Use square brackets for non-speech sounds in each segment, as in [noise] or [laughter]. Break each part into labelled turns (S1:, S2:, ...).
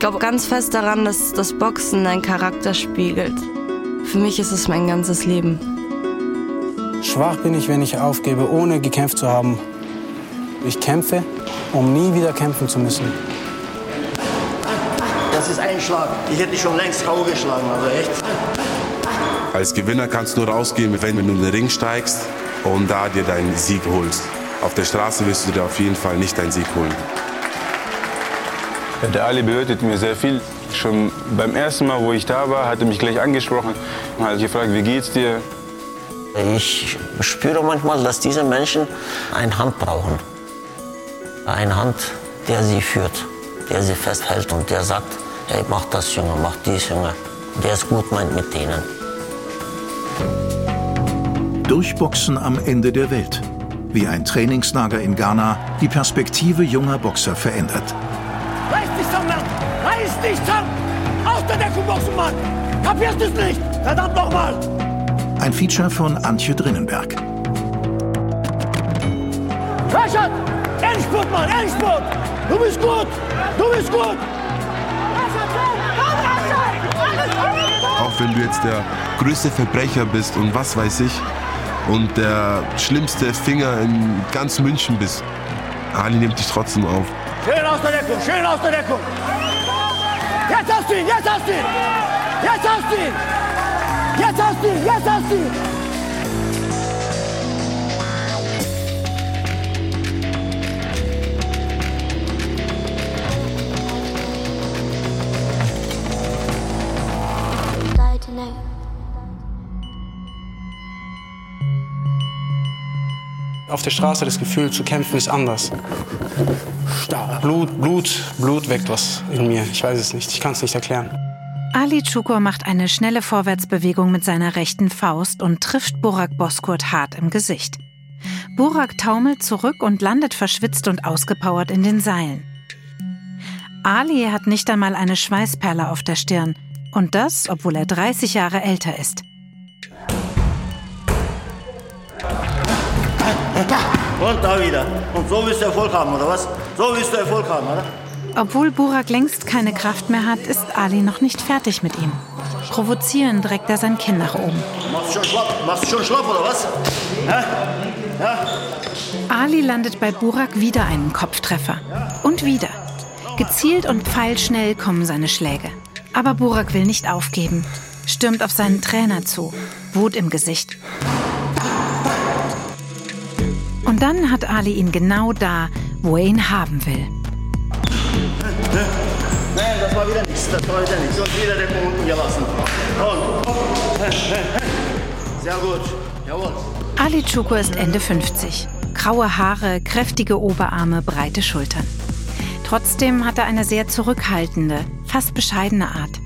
S1: glaube ganz fest daran, dass das Boxen deinen Charakter spiegelt. Für mich ist es mein ganzes Leben.
S2: Schwach bin ich, wenn ich aufgebe, ohne gekämpft zu haben. Ich kämpfe, um nie wieder kämpfen zu müssen.
S3: Das ist ein Schlag. Ich hätte dich schon längst K.O. geschlagen, also echt.
S4: Als Gewinner kannst du nur rausgehen, wenn du in den Ring steigst und da dir deinen Sieg holst. Auf der Straße wirst du dir auf jeden Fall nicht deinen Sieg holen.
S5: Der Ali bedeutet mir sehr viel. Schon beim ersten Mal, wo ich da war, hat er mich gleich angesprochen und hat gefragt, wie geht's dir?
S3: Ich spüre manchmal, dass diese Menschen eine Hand brauchen. Eine Hand, der sie führt, der sie festhält und der sagt, hey, mach das, Junge, mach dies, Junge. Der es gut meint mit denen.
S6: Durchboxen am Ende der Welt. Wie ein Trainingslager in Ghana die Perspektive junger Boxer verändert.
S7: Reiß dich zusammen! Aus der Deckung boxen, Mann! Kapierst du es nicht? Verdammt nochmal!
S6: Ein Feature von Antje Drinnenberg.
S7: Rashad! Endspurt, Mann! Endspurt! Du bist gut! Du bist gut!
S4: Auch wenn du jetzt der größte Verbrecher bist und was weiß ich und der schlimmste Finger in ganz München bist, Ali nimmt dich trotzdem auf.
S7: Schön aus der Deckung! Schön aus der Deckung! Jetzt hast du ihn! Jetzt hast du ihn! Jetzt hast du ihn! Jetzt hast du ihn! Jetzt hast du ihn!
S2: Auf der Straße das Gefühl zu kämpfen ist anders. Blut, Blut, Blut weckt was in mir. Ich weiß es nicht. Ich kann es nicht erklären.
S8: Ali Çukur macht eine schnelle Vorwärtsbewegung mit seiner rechten Faust und trifft Burak Bozkurt hart im Gesicht. Burak taumelt zurück und landet verschwitzt und ausgepowert in den Seilen. Ali hat nicht einmal eine Schweißperle auf der Stirn. Und das, obwohl er 30 Jahre älter ist.
S3: Und da wieder. Und so willst du Erfolg haben, oder was? So willst du Erfolg haben, oder?
S8: Obwohl Burak längst keine Kraft mehr hat, ist Ali noch nicht fertig mit ihm. Provozierend reckt er sein Kinn nach oben.
S3: Machst du schon schlapp? Machst du schon schlapp, oder was? Hä? Ja?
S8: Ali landet bei Burak wieder einen Kopftreffer. Und wieder. Gezielt und pfeilschnell kommen seine Schläge. Aber Burak will nicht aufgeben, stürmt auf seinen Trainer zu, Wut im Gesicht. Und dann hat Ali ihn genau da, wo er ihn haben will.
S3: Nein, das war wieder nichts. Das war wieder nichts. Und wieder den unten gelassen. Und. Sehr gut. Jawohl.
S8: Ali Çukur ist Ende 50. Graue Haare, kräftige Oberarme, breite Schultern. Trotzdem hat er eine sehr zurückhaltende, fast bescheidene Art.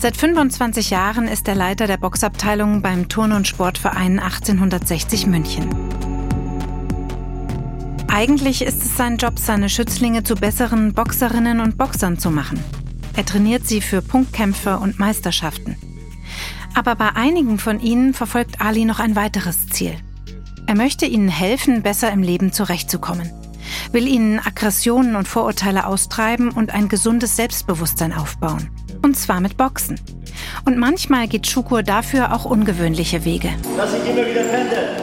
S8: Seit 25 Jahren ist er Leiter der Boxabteilung beim Turn- und Sportverein 1860 München. Eigentlich ist es sein Job, seine Schützlinge zu besseren Boxerinnen und Boxern zu machen. Er trainiert sie für Punktkämpfe und Meisterschaften. Aber bei einigen von ihnen verfolgt Ali noch ein weiteres Ziel. Er möchte ihnen helfen, besser im Leben zurechtzukommen, will ihnen Aggressionen und Vorurteile austreiben und ein gesundes Selbstbewusstsein aufbauen. Und zwar mit Boxen. Und manchmal geht Schukur dafür auch ungewöhnliche Wege.
S3: Dass ich immer wieder pendel.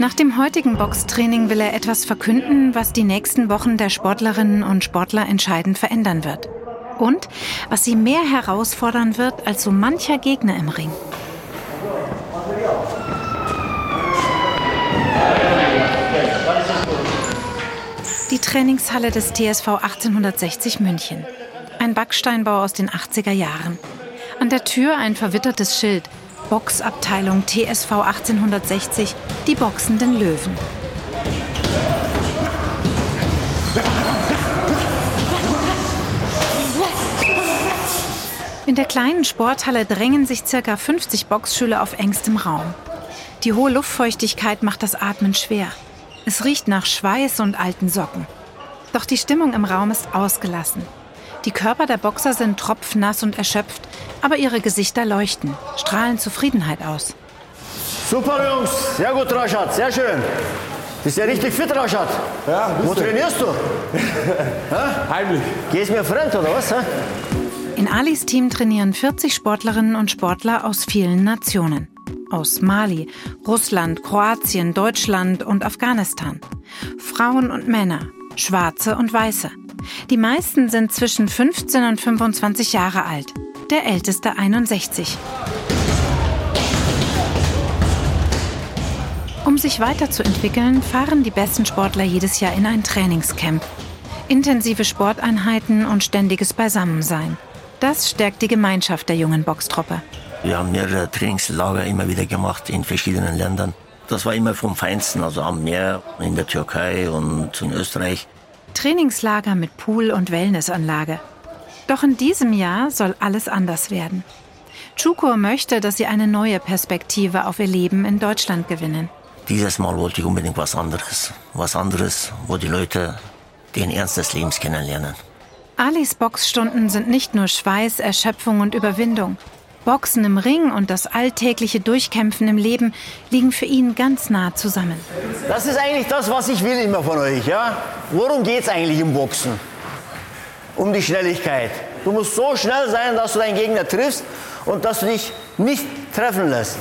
S8: Nach dem heutigen Boxtraining will er etwas verkünden, was die nächsten Wochen der Sportlerinnen und Sportler entscheidend verändern wird. Und was sie mehr herausfordern wird als so mancher Gegner im Ring. Die Trainingshalle des TSV 1860 München. Ein Backsteinbau aus den 80er Jahren. An der Tür ein verwittertes Schild. Boxabteilung TSV 1860, die boxenden Löwen. In der kleinen Sporthalle drängen sich ca. 50 Boxschüler auf engstem Raum. Die hohe Luftfeuchtigkeit macht das Atmen schwer. Es riecht nach Schweiß und alten Socken. Doch die Stimmung im Raum ist ausgelassen. Die Körper der Boxer sind tropfnass und erschöpft, aber ihre Gesichter leuchten, strahlen Zufriedenheit aus.
S3: Super, Jungs. Sehr gut, Rashad. Sehr schön.
S7: Bist ja richtig fit, Raschat.
S9: Ja,
S7: Wo
S9: du.
S7: trainierst du? [laughs]
S9: Heimlich.
S7: Gehst mir fremd oder was? hä?
S8: In Alis Team trainieren 40 Sportlerinnen und Sportler aus vielen Nationen. Aus Mali, Russland, Kroatien, Deutschland und Afghanistan. Frauen und Männer, Schwarze und Weiße. Die meisten sind zwischen 15 und 25 Jahre alt. Der älteste 61. Um sich weiterzuentwickeln, fahren die besten Sportler jedes Jahr in ein Trainingscamp. Intensive Sporteinheiten und ständiges Beisammensein. Das stärkt die Gemeinschaft der jungen Boxtruppe.
S3: Wir haben mehrere Trainingslager immer wieder gemacht in verschiedenen Ländern. Das war immer vom Feinsten, also am Meer, in der Türkei und in Österreich.
S8: Trainingslager mit Pool und Wellnessanlage. Doch in diesem Jahr soll alles anders werden. Chuko möchte, dass sie eine neue Perspektive auf ihr Leben in Deutschland gewinnen.
S3: Dieses Mal wollte ich unbedingt was anderes. Was anderes, wo die Leute den Ernst des Lebens kennenlernen.
S8: Alis Boxstunden sind nicht nur Schweiß, Erschöpfung und Überwindung. Boxen im Ring und das alltägliche Durchkämpfen im Leben liegen für ihn ganz nah zusammen.
S7: Das ist eigentlich das, was ich will immer von euch. Ja? Worum geht es eigentlich im Boxen? Um die Schnelligkeit. Du musst so schnell sein, dass du deinen Gegner triffst und dass du dich nicht treffen lässt.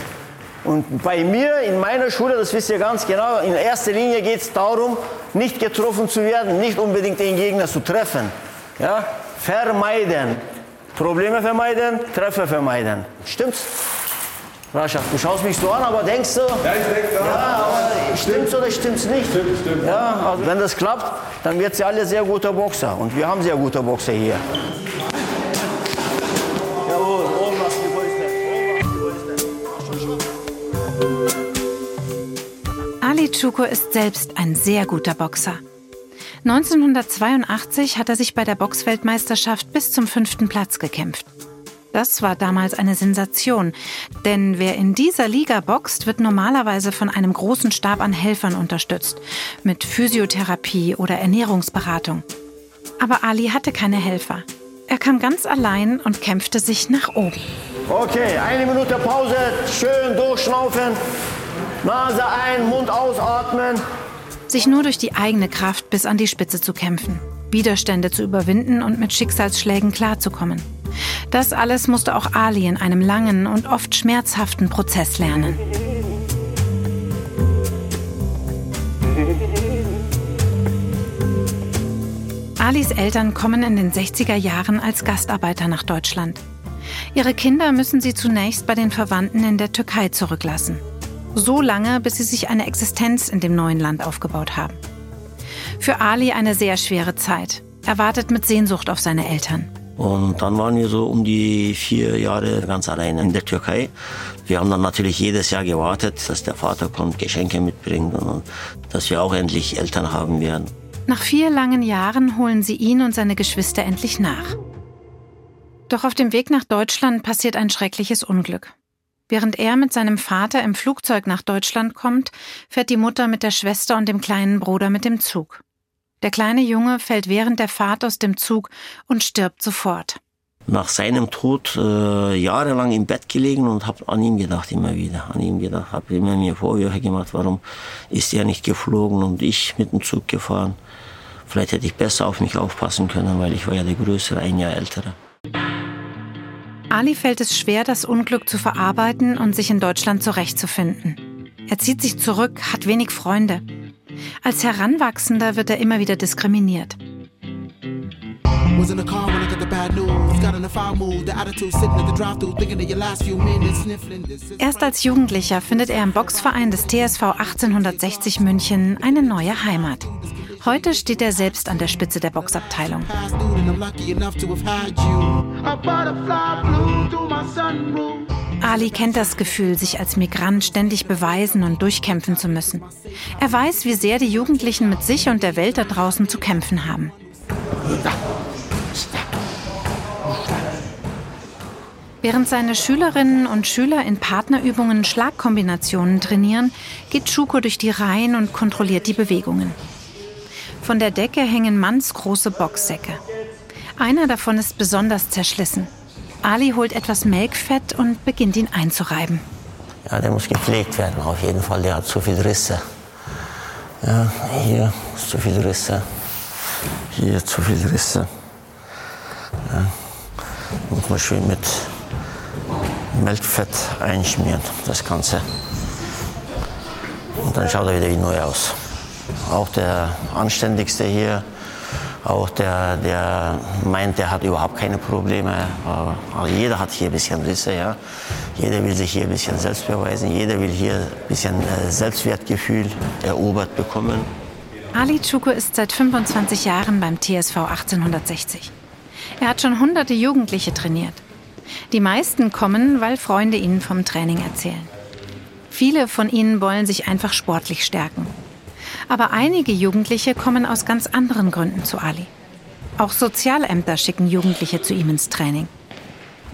S7: Und bei mir, in meiner Schule, das wisst ihr ganz genau, in erster Linie geht es darum, nicht getroffen zu werden, nicht unbedingt den Gegner zu treffen. Ja? Vermeiden. Probleme vermeiden, Treffer vermeiden. Stimmt's? Rascha, du schaust mich so an, aber denkst du?
S9: Ja, ich denke.
S7: Ja, aber stimmt's oder stimmt's nicht?
S9: Stimmt, stimmt.
S7: Ja, also wenn das klappt, dann wird sie alle sehr gute Boxer. Und wir haben sehr gute Boxer hier.
S8: Ali Chuko ist selbst ein sehr guter Boxer. 1982 hat er sich bei der Boxweltmeisterschaft bis zum fünften Platz gekämpft. Das war damals eine Sensation, denn wer in dieser Liga boxt, wird normalerweise von einem großen Stab an Helfern unterstützt, mit Physiotherapie oder Ernährungsberatung. Aber Ali hatte keine Helfer. Er kam ganz allein und kämpfte sich nach oben.
S7: Okay, eine Minute Pause, schön durchschnaufen. Nase ein, Mund ausatmen.
S8: Sich nur durch die eigene Kraft bis an die Spitze zu kämpfen, Widerstände zu überwinden und mit Schicksalsschlägen klarzukommen. Das alles musste auch Ali in einem langen und oft schmerzhaften Prozess lernen. Alis Eltern kommen in den 60er Jahren als Gastarbeiter nach Deutschland. Ihre Kinder müssen sie zunächst bei den Verwandten in der Türkei zurücklassen. So lange, bis sie sich eine Existenz in dem neuen Land aufgebaut haben. Für Ali eine sehr schwere Zeit. Er wartet mit Sehnsucht auf seine Eltern.
S3: Und dann waren wir so um die vier Jahre ganz allein in der Türkei. Wir haben dann natürlich jedes Jahr gewartet, dass der Vater kommt, Geschenke mitbringt und dass wir auch endlich Eltern haben werden.
S8: Nach vier langen Jahren holen sie ihn und seine Geschwister endlich nach. Doch auf dem Weg nach Deutschland passiert ein schreckliches Unglück. Während er mit seinem Vater im Flugzeug nach Deutschland kommt, fährt die Mutter mit der Schwester und dem kleinen Bruder mit dem Zug. Der kleine Junge fällt während der Fahrt aus dem Zug und stirbt sofort.
S3: Nach seinem Tod äh, jahrelang im Bett gelegen und habe an ihn gedacht immer wieder, an ihn gedacht, habe immer mir Vorwürfe gemacht, warum ist er nicht geflogen und ich mit dem Zug gefahren. Vielleicht hätte ich besser auf mich aufpassen können, weil ich war ja der Größere, ein Jahr ältere.
S8: Ali fällt es schwer, das Unglück zu verarbeiten und sich in Deutschland zurechtzufinden. Er zieht sich zurück, hat wenig Freunde. Als Heranwachsender wird er immer wieder diskriminiert.
S10: Was in the car when I got the bad news. Got in a foul mood, the attitude sitting at the drive-thru, thinking of your last few minutes, sniffling this. is
S8: Erst als Jugendlicher findet er im Boxverein des TSV 1860 München eine neue Heimat. Heute steht er selbst an der Spitze der Boxabteilung. Ali kennt das Gefühl, sich als Migrant ständig beweisen und durchkämpfen zu müssen. Er weiß, wie sehr die Jugendlichen mit sich und der Welt da draußen zu kämpfen haben. Während seine Schülerinnen und Schüler in Partnerübungen Schlagkombinationen trainieren, geht Chuko durch die Reihen und kontrolliert die Bewegungen. Von der Decke hängen mannsgroße Boxsäcke. Einer davon ist besonders zerschlissen. Ali holt etwas Melkfett und beginnt ihn einzureiben.
S3: Ja, der muss gepflegt werden, auf jeden Fall. Der hat zu viel Risse. Ja, hier ist zu viel Risse. Hier zu viel Risse. Muss man schön mit Melkfett einschmieren, das Ganze. Und dann schaut er wieder wie neu aus. Auch der anständigste hier, auch der, der meint, der hat überhaupt keine Probleme. Also jeder hat hier ein bisschen Risse, ja. Jeder will sich hier ein bisschen selbst beweisen. Jeder will hier ein bisschen äh, Selbstwertgefühl erobert bekommen.
S8: Ali Chuko ist seit 25 Jahren beim TSV 1860. Er hat schon hunderte Jugendliche trainiert. Die meisten kommen, weil Freunde ihnen vom Training erzählen. Viele von ihnen wollen sich einfach sportlich stärken. Aber einige Jugendliche kommen aus ganz anderen Gründen zu Ali. Auch Sozialämter schicken Jugendliche zu ihm ins Training.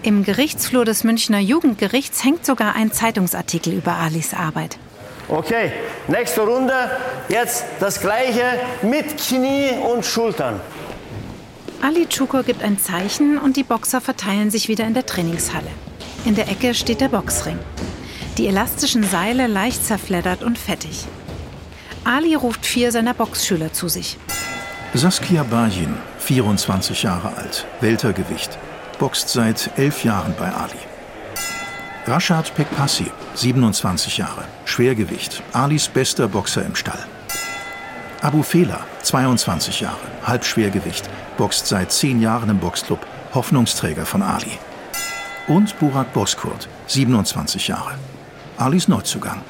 S8: Im Gerichtsflur des Münchner Jugendgerichts hängt sogar ein Zeitungsartikel über Alis Arbeit.
S7: Okay, nächste Runde. Jetzt das gleiche mit Knie und Schultern.
S8: Ali Chuko gibt ein Zeichen und die Boxer verteilen sich wieder in der Trainingshalle. In der Ecke steht der Boxring. Die elastischen Seile leicht zerfleddert und fettig. Ali ruft vier seiner Boxschüler zu sich.
S6: Saskia Bajin, 24 Jahre alt, Weltergewicht, boxt seit elf Jahren bei Ali. Rashad Pekpassi, 27 Jahre, Schwergewicht, Alis bester Boxer im Stall. Abu Fela, 22 Jahre, Halbschwergewicht, boxt seit zehn Jahren im Boxclub, Hoffnungsträger von Ali. Und Burak Boskurt, 27 Jahre, Alis Neuzugang.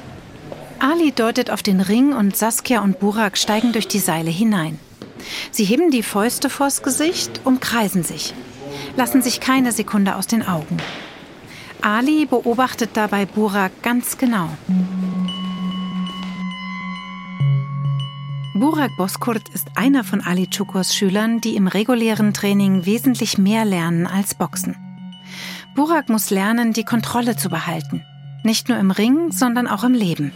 S8: Ali deutet auf den Ring und Saskia und Burak steigen durch die Seile hinein. Sie heben die Fäuste vors Gesicht, umkreisen sich, lassen sich keine Sekunde aus den Augen. Ali beobachtet dabei Burak ganz genau. Burak Boskurt ist einer von Ali Chukos Schülern, die im regulären Training wesentlich mehr lernen als Boxen. Burak muss lernen, die Kontrolle zu behalten. Nicht nur im Ring, sondern auch im Leben.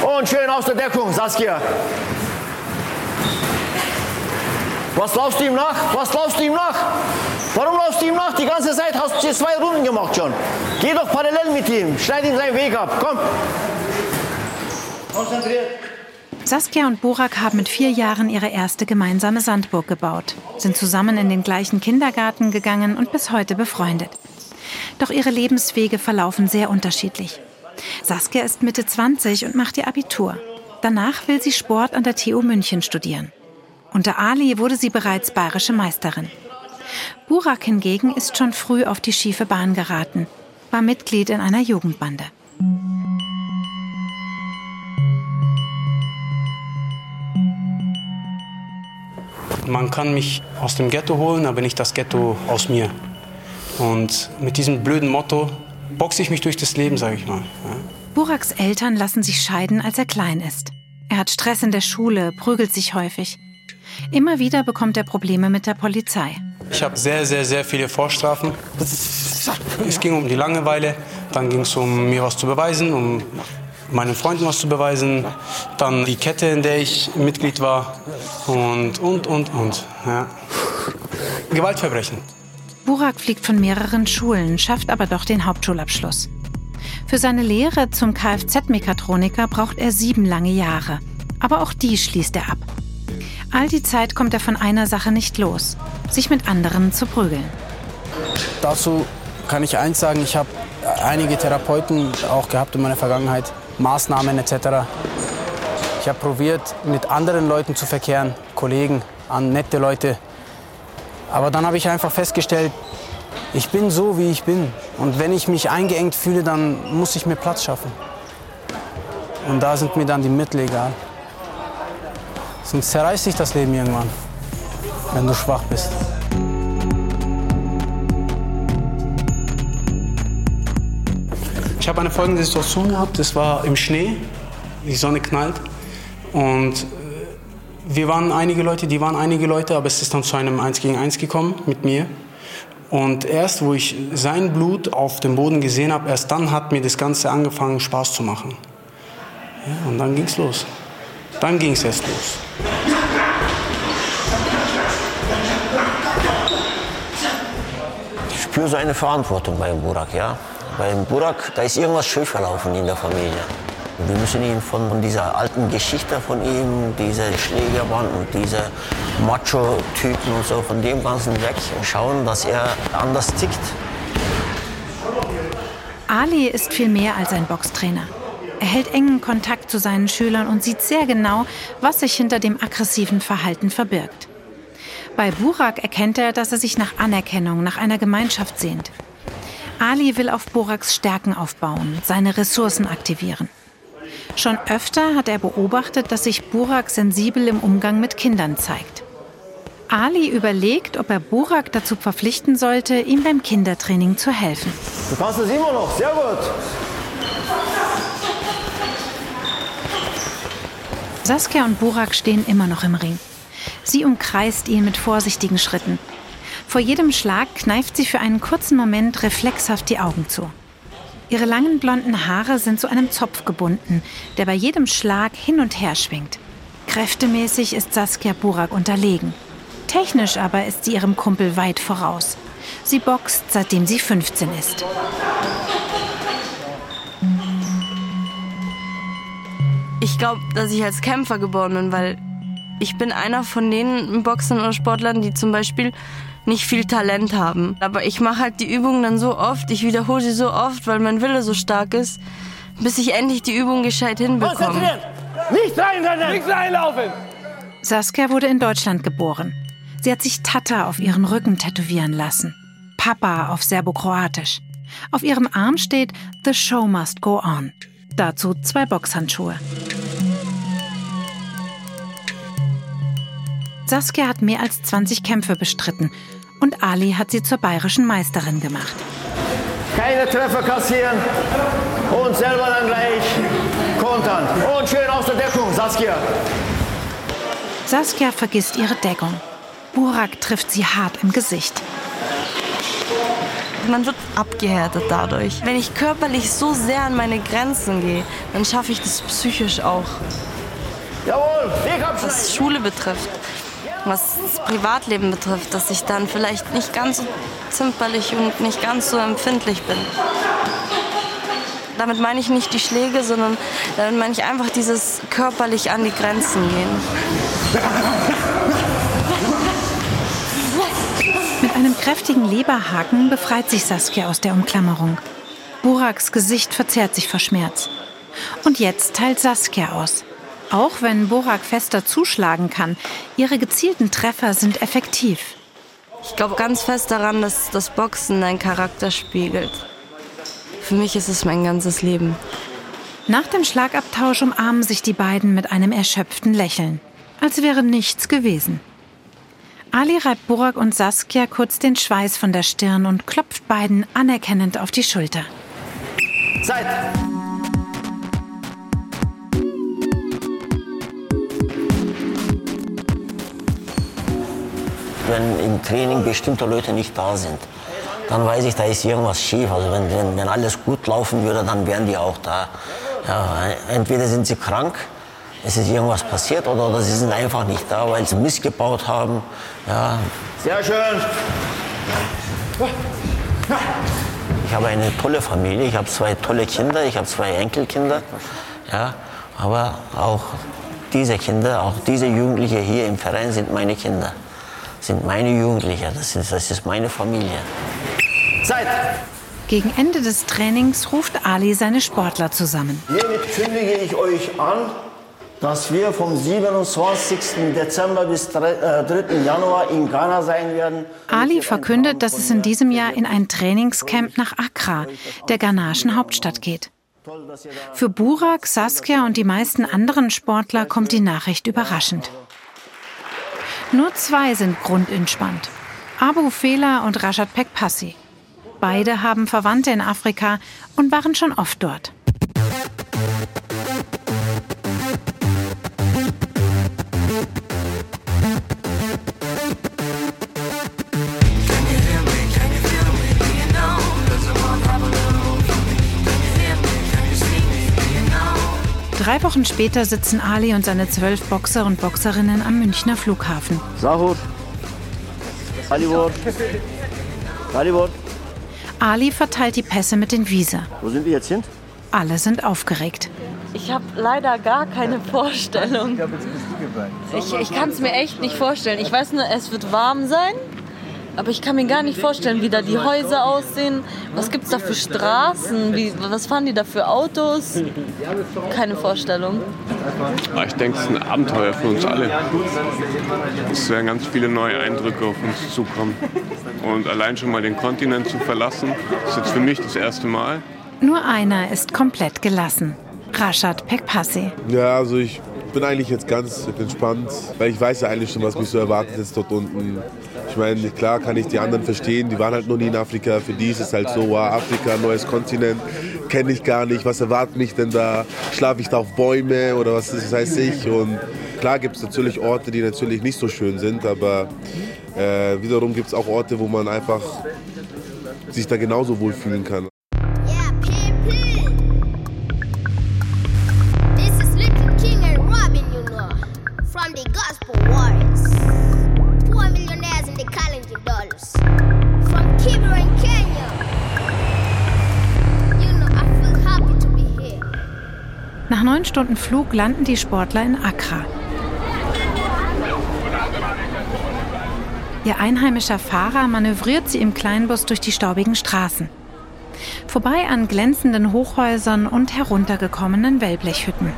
S7: Und schön aus der Deckung, Saskia. Was laufst du ihm nach? Was laufst du ihm nach? Warum laufst du ihm nach? Die ganze Zeit hast du zwei Runden gemacht schon. Geh doch parallel mit ihm. Schneid ihm seinen Weg ab. Komm. Konzentriert.
S8: Saskia und Burak haben mit vier Jahren ihre erste gemeinsame Sandburg gebaut, sind zusammen in den gleichen Kindergarten gegangen und bis heute befreundet. Doch ihre Lebenswege verlaufen sehr unterschiedlich. Saskia ist Mitte 20 und macht ihr Abitur. Danach will sie Sport an der TU München studieren. Unter Ali wurde sie bereits bayerische Meisterin. Burak hingegen ist schon früh auf die schiefe Bahn geraten, war Mitglied in einer Jugendbande.
S2: Man kann mich aus dem Ghetto holen, aber nicht das Ghetto aus mir. Und mit diesem blöden Motto boxe ich mich durch das Leben, sage ich mal. Ja.
S8: Buraks Eltern lassen sich scheiden, als er klein ist. Er hat Stress in der Schule, prügelt sich häufig. Immer wieder bekommt er Probleme mit der Polizei.
S2: Ich habe sehr, sehr, sehr viele Vorstrafen. Es ging um die Langeweile, dann ging es um mir was zu beweisen, um meinen Freunden was zu beweisen, dann die Kette, in der ich Mitglied war und, und, und, und. Ja. Gewaltverbrechen.
S8: Burak fliegt von mehreren Schulen, schafft aber doch den Hauptschulabschluss. Für seine Lehre zum Kfz-Mechatroniker braucht er sieben lange Jahre. Aber auch die schließt er ab. All die Zeit kommt er von einer Sache nicht los, sich mit anderen zu prügeln.
S2: Dazu kann ich eins sagen, ich habe einige Therapeuten auch gehabt in meiner Vergangenheit, Maßnahmen etc. Ich habe probiert, mit anderen Leuten zu verkehren, Kollegen, an nette Leute. Aber dann habe ich einfach festgestellt, ich bin so, wie ich bin. Und wenn ich mich eingeengt fühle, dann muss ich mir Platz schaffen. Und da sind mir dann die Mittel egal. Sonst zerreißt sich das Leben irgendwann, wenn du schwach bist. Ich habe eine folgende Situation gehabt. Das war im Schnee. Die Sonne knallt. Und äh, wir waren einige Leute, die waren einige Leute, aber es ist dann zu einem Eins gegen Eins gekommen mit mir. Und erst, wo ich sein Blut auf dem Boden gesehen habe, erst dann hat mir das Ganze angefangen, Spaß zu machen. Ja, und dann ging es los. Dann ging es erst los.
S3: Ich spüre so eine Verantwortung beim Burak, ja. Beim Burak, da ist irgendwas schief verlaufen in der Familie. Wir müssen ihn von dieser alten Geschichte von ihm, diese Schlägerband und diese Macho-Typen und so, von dem Ganzen weg und schauen, dass er anders tickt.
S8: Ali ist viel mehr als ein Boxtrainer. Er hält engen Kontakt zu seinen Schülern und sieht sehr genau, was sich hinter dem aggressiven Verhalten verbirgt. Bei Burak erkennt er, dass er sich nach Anerkennung, nach einer Gemeinschaft sehnt. Ali will auf Buraks Stärken aufbauen, seine Ressourcen aktivieren. Schon öfter hat er beobachtet, dass sich Burak sensibel im Umgang mit Kindern zeigt. Ali überlegt, ob er Burak dazu verpflichten sollte, ihm beim Kindertraining zu helfen.
S7: Du kannst es immer noch, sehr gut.
S8: Saskia und Burak stehen immer noch im Ring. Sie umkreist ihn mit vorsichtigen Schritten. Vor jedem Schlag kneift sie für einen kurzen Moment reflexhaft die Augen zu. Ihre langen blonden Haare sind zu einem Zopf gebunden, der bei jedem Schlag hin und her schwingt. Kräftemäßig ist Saskia Burak unterlegen. Technisch aber ist sie ihrem Kumpel weit voraus. Sie boxt, seitdem sie 15 ist.
S1: Ich glaube, dass ich als Kämpfer geboren bin, weil ich bin einer von den Boxern oder Sportlern, die zum Beispiel nicht viel Talent haben. Aber ich mache halt die Übungen dann so oft, ich wiederhole sie so oft, weil mein Wille so stark ist, bis ich endlich die Übung gescheit hinbekomme.
S7: Nicht reinrennen!
S9: Nicht reinlaufen!
S8: Saskia wurde in Deutschland geboren. Sie hat sich Tata auf ihren Rücken tätowieren lassen. Papa auf Serbokroatisch. Auf ihrem Arm steht The Show Must Go On. Dazu zwei Boxhandschuhe. Saskia hat mehr als 20 Kämpfe bestritten und Ali hat sie zur bayerischen Meisterin gemacht.
S7: Keine Treffer kassieren und selber dann gleich kontern. Und schön aus der Deckung, Saskia.
S8: Saskia vergisst ihre Deckung. Burak trifft sie hart im Gesicht.
S1: Man wird abgehärtet dadurch. Wenn ich körperlich so sehr an meine Grenzen gehe, dann schaffe ich das psychisch auch.
S7: Jawohl,
S1: Was Schule betrifft, was das Privatleben betrifft, dass ich dann vielleicht nicht ganz so zimperlich und nicht ganz so empfindlich bin. Damit meine ich nicht die Schläge, sondern damit meine ich einfach dieses körperlich an die Grenzen gehen.
S8: Mit einem kräftigen Leberhaken befreit sich Saskia aus der Umklammerung. Buraks Gesicht verzerrt sich vor Schmerz. Und jetzt teilt Saskia aus. Auch wenn Borak fester zuschlagen kann, ihre gezielten Treffer sind effektiv.
S1: Ich glaube ganz fest daran, dass das Boxen deinen Charakter spiegelt. Für mich ist es mein ganzes Leben.
S8: Nach dem Schlagabtausch umarmen sich die beiden mit einem erschöpften Lächeln, als wäre nichts gewesen. Ali reibt Burak und Saskia kurz den Schweiß von der Stirn und klopft beiden anerkennend auf die Schulter.
S7: Zeit!
S3: Wenn im Training bestimmte Leute nicht da sind, dann weiß ich, da ist irgendwas schief. Also wenn, wenn, wenn alles gut laufen würde, dann wären die auch da. Ja, entweder sind sie krank, es ist irgendwas passiert, oder, oder sie sind einfach nicht da, weil sie missgebaut haben. Ja.
S7: Sehr schön.
S3: Ich habe eine tolle Familie, ich habe zwei tolle Kinder, ich habe zwei Enkelkinder. Ja, aber auch diese Kinder, auch diese Jugendliche hier im Verein sind meine Kinder, sind meine Jugendliche, das ist, das ist meine Familie.
S7: Zeit!
S8: Gegen Ende des Trainings ruft Ali seine Sportler zusammen.
S7: Hiermit kündige ich euch an, dass wir vom 27. Dezember bis 3. Januar in Ghana sein werden.
S8: Ali verkündet, dass es in diesem Jahr in ein Trainingscamp nach Accra, der ghanaischen Hauptstadt, geht. Für Burak, Saskia und die meisten anderen Sportler kommt die Nachricht überraschend. Nur zwei sind grundentspannt. Abu Fela und Rashad Pekpassi. Beide haben Verwandte in Afrika und waren schon oft dort. Drei Wochen später sitzen Ali und seine zwölf Boxer und Boxerinnen am Münchner Flughafen.
S7: Sahur. Hollywood. Hollywood.
S8: Ali verteilt die Pässe mit den Visa.
S7: Wo sind wir jetzt hin?
S8: Alle sind aufgeregt.
S1: Ich habe leider gar keine Vorstellung. Ich, ich kann es mir echt nicht vorstellen. Ich weiß nur, es wird warm sein. Aber ich kann mir gar nicht vorstellen, wie da die Häuser aussehen. Was gibt es da für Straßen? Wie, was fahren die da für Autos? Keine Vorstellung.
S11: Ah, ich denke, es ist ein Abenteuer für uns alle. Es werden ganz viele neue Eindrücke auf uns zukommen. Und allein schon mal den Kontinent zu verlassen, ist jetzt für mich das erste Mal.
S8: Nur einer ist komplett gelassen. Rashad Pekpassi.
S4: Ja, also ich bin eigentlich jetzt ganz entspannt, weil ich weiß ja eigentlich schon, was mich so erwartet jetzt dort unten. Ich meine, klar kann ich die anderen verstehen, die waren halt noch nie in Afrika. Für die ist es halt so, wow, Afrika, neues Kontinent, kenne ich gar nicht. Was erwartet mich denn da? Schlafe ich da auf Bäume oder was das heißt ich? Und klar gibt es natürlich Orte, die natürlich nicht so schön sind, aber äh, wiederum gibt es auch Orte, wo man einfach sich da genauso wohlfühlen kann.
S12: This
S8: Nach neun Stunden Flug landen die Sportler in Accra. Ihr einheimischer Fahrer manövriert sie im Kleinbus durch die staubigen Straßen. Vorbei an glänzenden Hochhäusern und heruntergekommenen Wellblechhütten.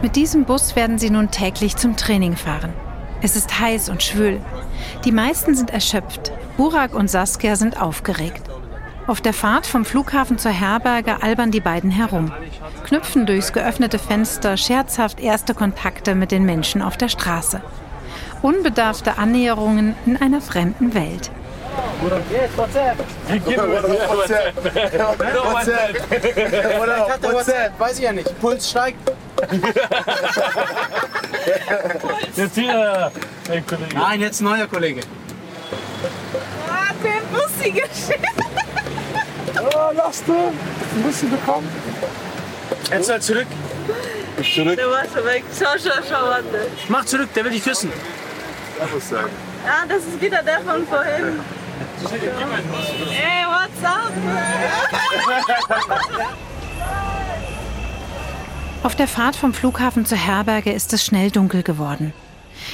S8: Mit diesem Bus werden sie nun täglich zum Training fahren. Es ist heiß und schwül. Die meisten sind erschöpft. Burak und Saskia sind aufgeregt. Auf der Fahrt vom Flughafen zur Herberge albern die beiden herum, knüpfen durchs geöffnete Fenster scherzhaft erste Kontakte mit den Menschen auf der Straße. Unbedarfte Annäherungen in einer fremden Welt.
S2: Weiß ich ja nicht. Puls steigt.
S9: Jetzt hier, hey Kollege.
S2: Nein, jetzt neuer Kollege.
S1: Ah, der bussige Shit.
S9: Oh, lass du. Ein bisschen bekommen.
S2: Jetzt soll zurück.
S9: Zurück.
S1: Der war schon weg. Schau, schau, schau, warte.
S2: Mach zurück, der will dich küssen.
S1: Ah, das ist wieder der von vorhin. Hey, what's up?
S8: Auf der Fahrt vom Flughafen zur Herberge ist es schnell dunkel geworden.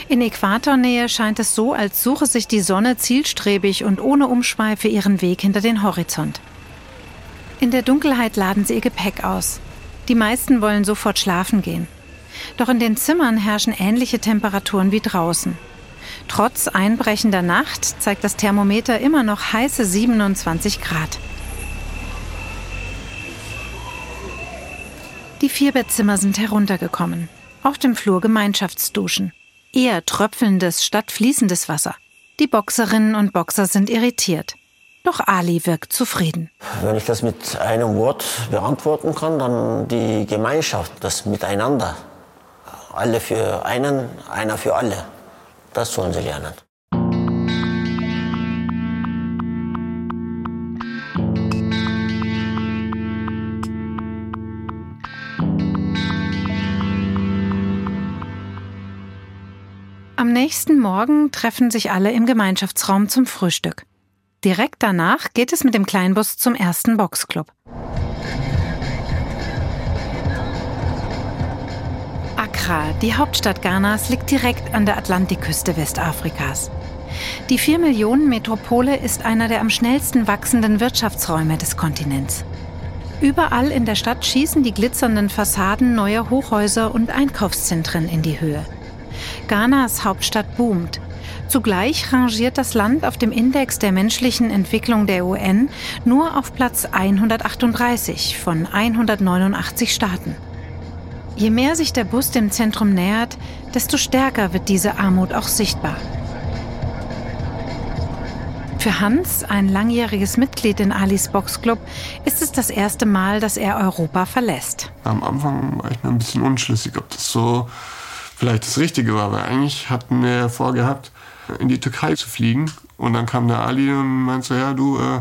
S8: In Äquatornähe scheint es so, als suche sich die Sonne zielstrebig und ohne Umschweife ihren Weg hinter den Horizont. In der Dunkelheit laden sie ihr Gepäck aus. Die meisten wollen sofort schlafen gehen. Doch in den Zimmern herrschen ähnliche Temperaturen wie draußen. Trotz einbrechender Nacht zeigt das Thermometer immer noch heiße 27 Grad. Die Vierbettzimmer sind heruntergekommen. Auf dem Flur Gemeinschaftsduschen. Eher tröpfelndes statt fließendes Wasser. Die Boxerinnen und Boxer sind irritiert. Doch Ali wirkt zufrieden.
S3: Wenn ich das mit einem Wort beantworten kann, dann die Gemeinschaft, das Miteinander. Alle für einen, einer für alle. Das sollen sie lernen.
S8: Am nächsten Morgen treffen sich alle im Gemeinschaftsraum zum Frühstück. Direkt danach geht es mit dem Kleinbus zum ersten Boxclub. Accra, die Hauptstadt Ghanas, liegt direkt an der Atlantikküste Westafrikas. Die 4 Millionen Metropole ist einer der am schnellsten wachsenden Wirtschaftsräume des Kontinents. Überall in der Stadt schießen die glitzernden Fassaden neuer Hochhäuser und Einkaufszentren in die Höhe. Ghanas Hauptstadt boomt. Zugleich rangiert das Land auf dem Index der menschlichen Entwicklung der UN nur auf Platz 138 von 189 Staaten. Je mehr sich der Bus dem Zentrum nähert, desto stärker wird diese Armut auch sichtbar. Für Hans, ein langjähriges Mitglied in Alis Boxclub, ist es das erste Mal, dass er Europa verlässt.
S11: Am Anfang war ich mir ein bisschen unschlüssig, ob das so vielleicht das Richtige war, weil eigentlich hatten wir vorgehabt, in die Türkei zu fliegen. Und dann kam der Ali und meinte so, ja, du, äh,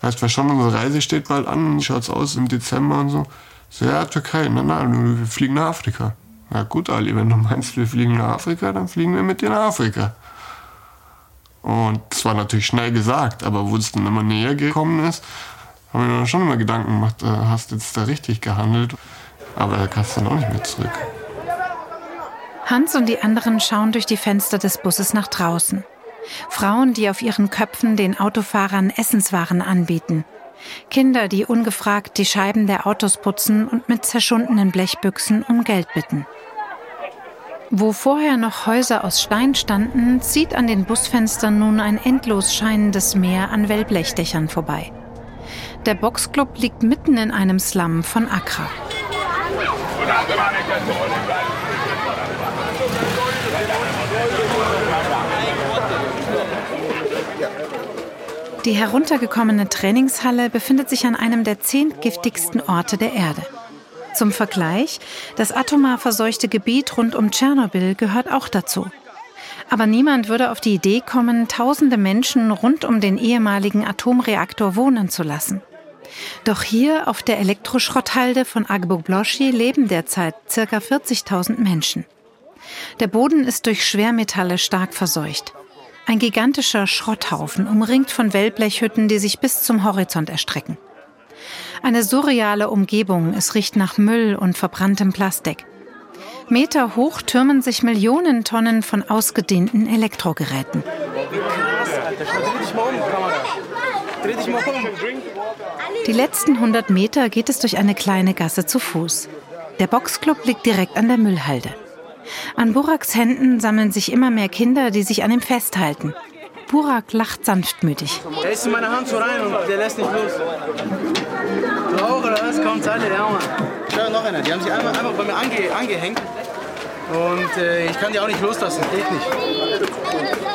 S11: weißt du schon, unsere Reise steht bald an, schaut's aus im Dezember und so. So, ja, Türkei, nein, nein, wir fliegen nach Afrika. Na gut, Ali, wenn du meinst, wir fliegen nach Afrika, dann fliegen wir mit dir nach Afrika. Und das war natürlich schnell gesagt, aber wo es dann immer näher gekommen ist, habe mir schon immer Gedanken gemacht, äh, hast du jetzt da richtig gehandelt? Aber er kannst dann auch nicht mehr zurück.
S8: Hans und die anderen schauen durch die Fenster des Busses nach draußen. Frauen, die auf ihren Köpfen den Autofahrern Essenswaren anbieten. Kinder, die ungefragt die Scheiben der Autos putzen und mit zerschundenen Blechbüchsen um Geld bitten. Wo vorher noch Häuser aus Stein standen, zieht an den Busfenstern nun ein endlos scheinendes Meer an Wellblechdächern vorbei. Der Boxclub liegt mitten in einem Slum von Accra. Die heruntergekommene Trainingshalle befindet sich an einem der zehn giftigsten Orte der Erde. Zum Vergleich, das atomar verseuchte Gebiet rund um Tschernobyl gehört auch dazu. Aber niemand würde auf die Idee kommen, tausende Menschen rund um den ehemaligen Atomreaktor wohnen zu lassen. Doch hier auf der Elektroschrotthalde von Agbogbloshi leben derzeit ca. 40.000 Menschen. Der Boden ist durch Schwermetalle stark verseucht. Ein gigantischer Schrotthaufen, umringt von Wellblechhütten, die sich bis zum Horizont erstrecken. Eine surreale Umgebung, es riecht nach Müll und verbranntem Plastik. Meter hoch türmen sich Millionen Tonnen von ausgedehnten Elektrogeräten. Die letzten 100 Meter geht es durch eine kleine Gasse zu Fuß. Der Boxclub liegt direkt an der Müllhalde. An Buraks Händen sammeln sich immer mehr Kinder, die sich an ihm festhalten. Burak lacht sanftmütig.
S2: Er ist in meine Hand so rein und der lässt nicht los. Du auch oder was? Komm, zahle, ja Mann. Schau, noch einer. Die haben sich einmal, einmal bei mir ange, angehängt. Und äh, ich kann die auch nicht loslassen. Geht nicht.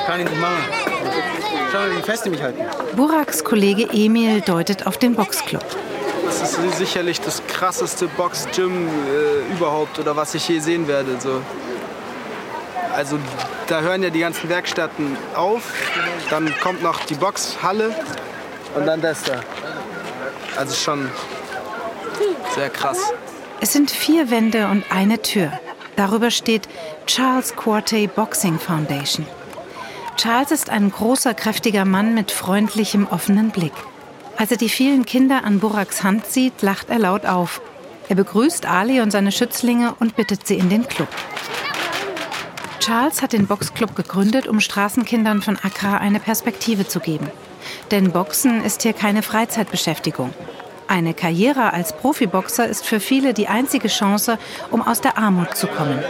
S2: Kann ich nicht machen. Schau, wie fest die mich halten.
S8: Buraks Kollege Emil deutet auf den Boxclub.
S13: Das ist sicherlich das krasseste Boxgym äh, überhaupt oder was ich je sehen werde. So. Also da hören ja die ganzen Werkstätten auf, dann kommt noch die Boxhalle und dann das da. Also schon sehr krass.
S8: Es sind vier Wände und eine Tür. Darüber steht Charles Quartey Boxing Foundation. Charles ist ein großer, kräftiger Mann mit freundlichem, offenen Blick. Als er die vielen Kinder an Buraks Hand sieht, lacht er laut auf. Er begrüßt Ali und seine Schützlinge und bittet sie in den Club. Charles hat den Boxclub gegründet, um Straßenkindern von Accra eine Perspektive zu geben. Denn Boxen ist hier keine Freizeitbeschäftigung. Eine Karriere als Profiboxer ist für viele die einzige Chance, um aus der Armut zu kommen.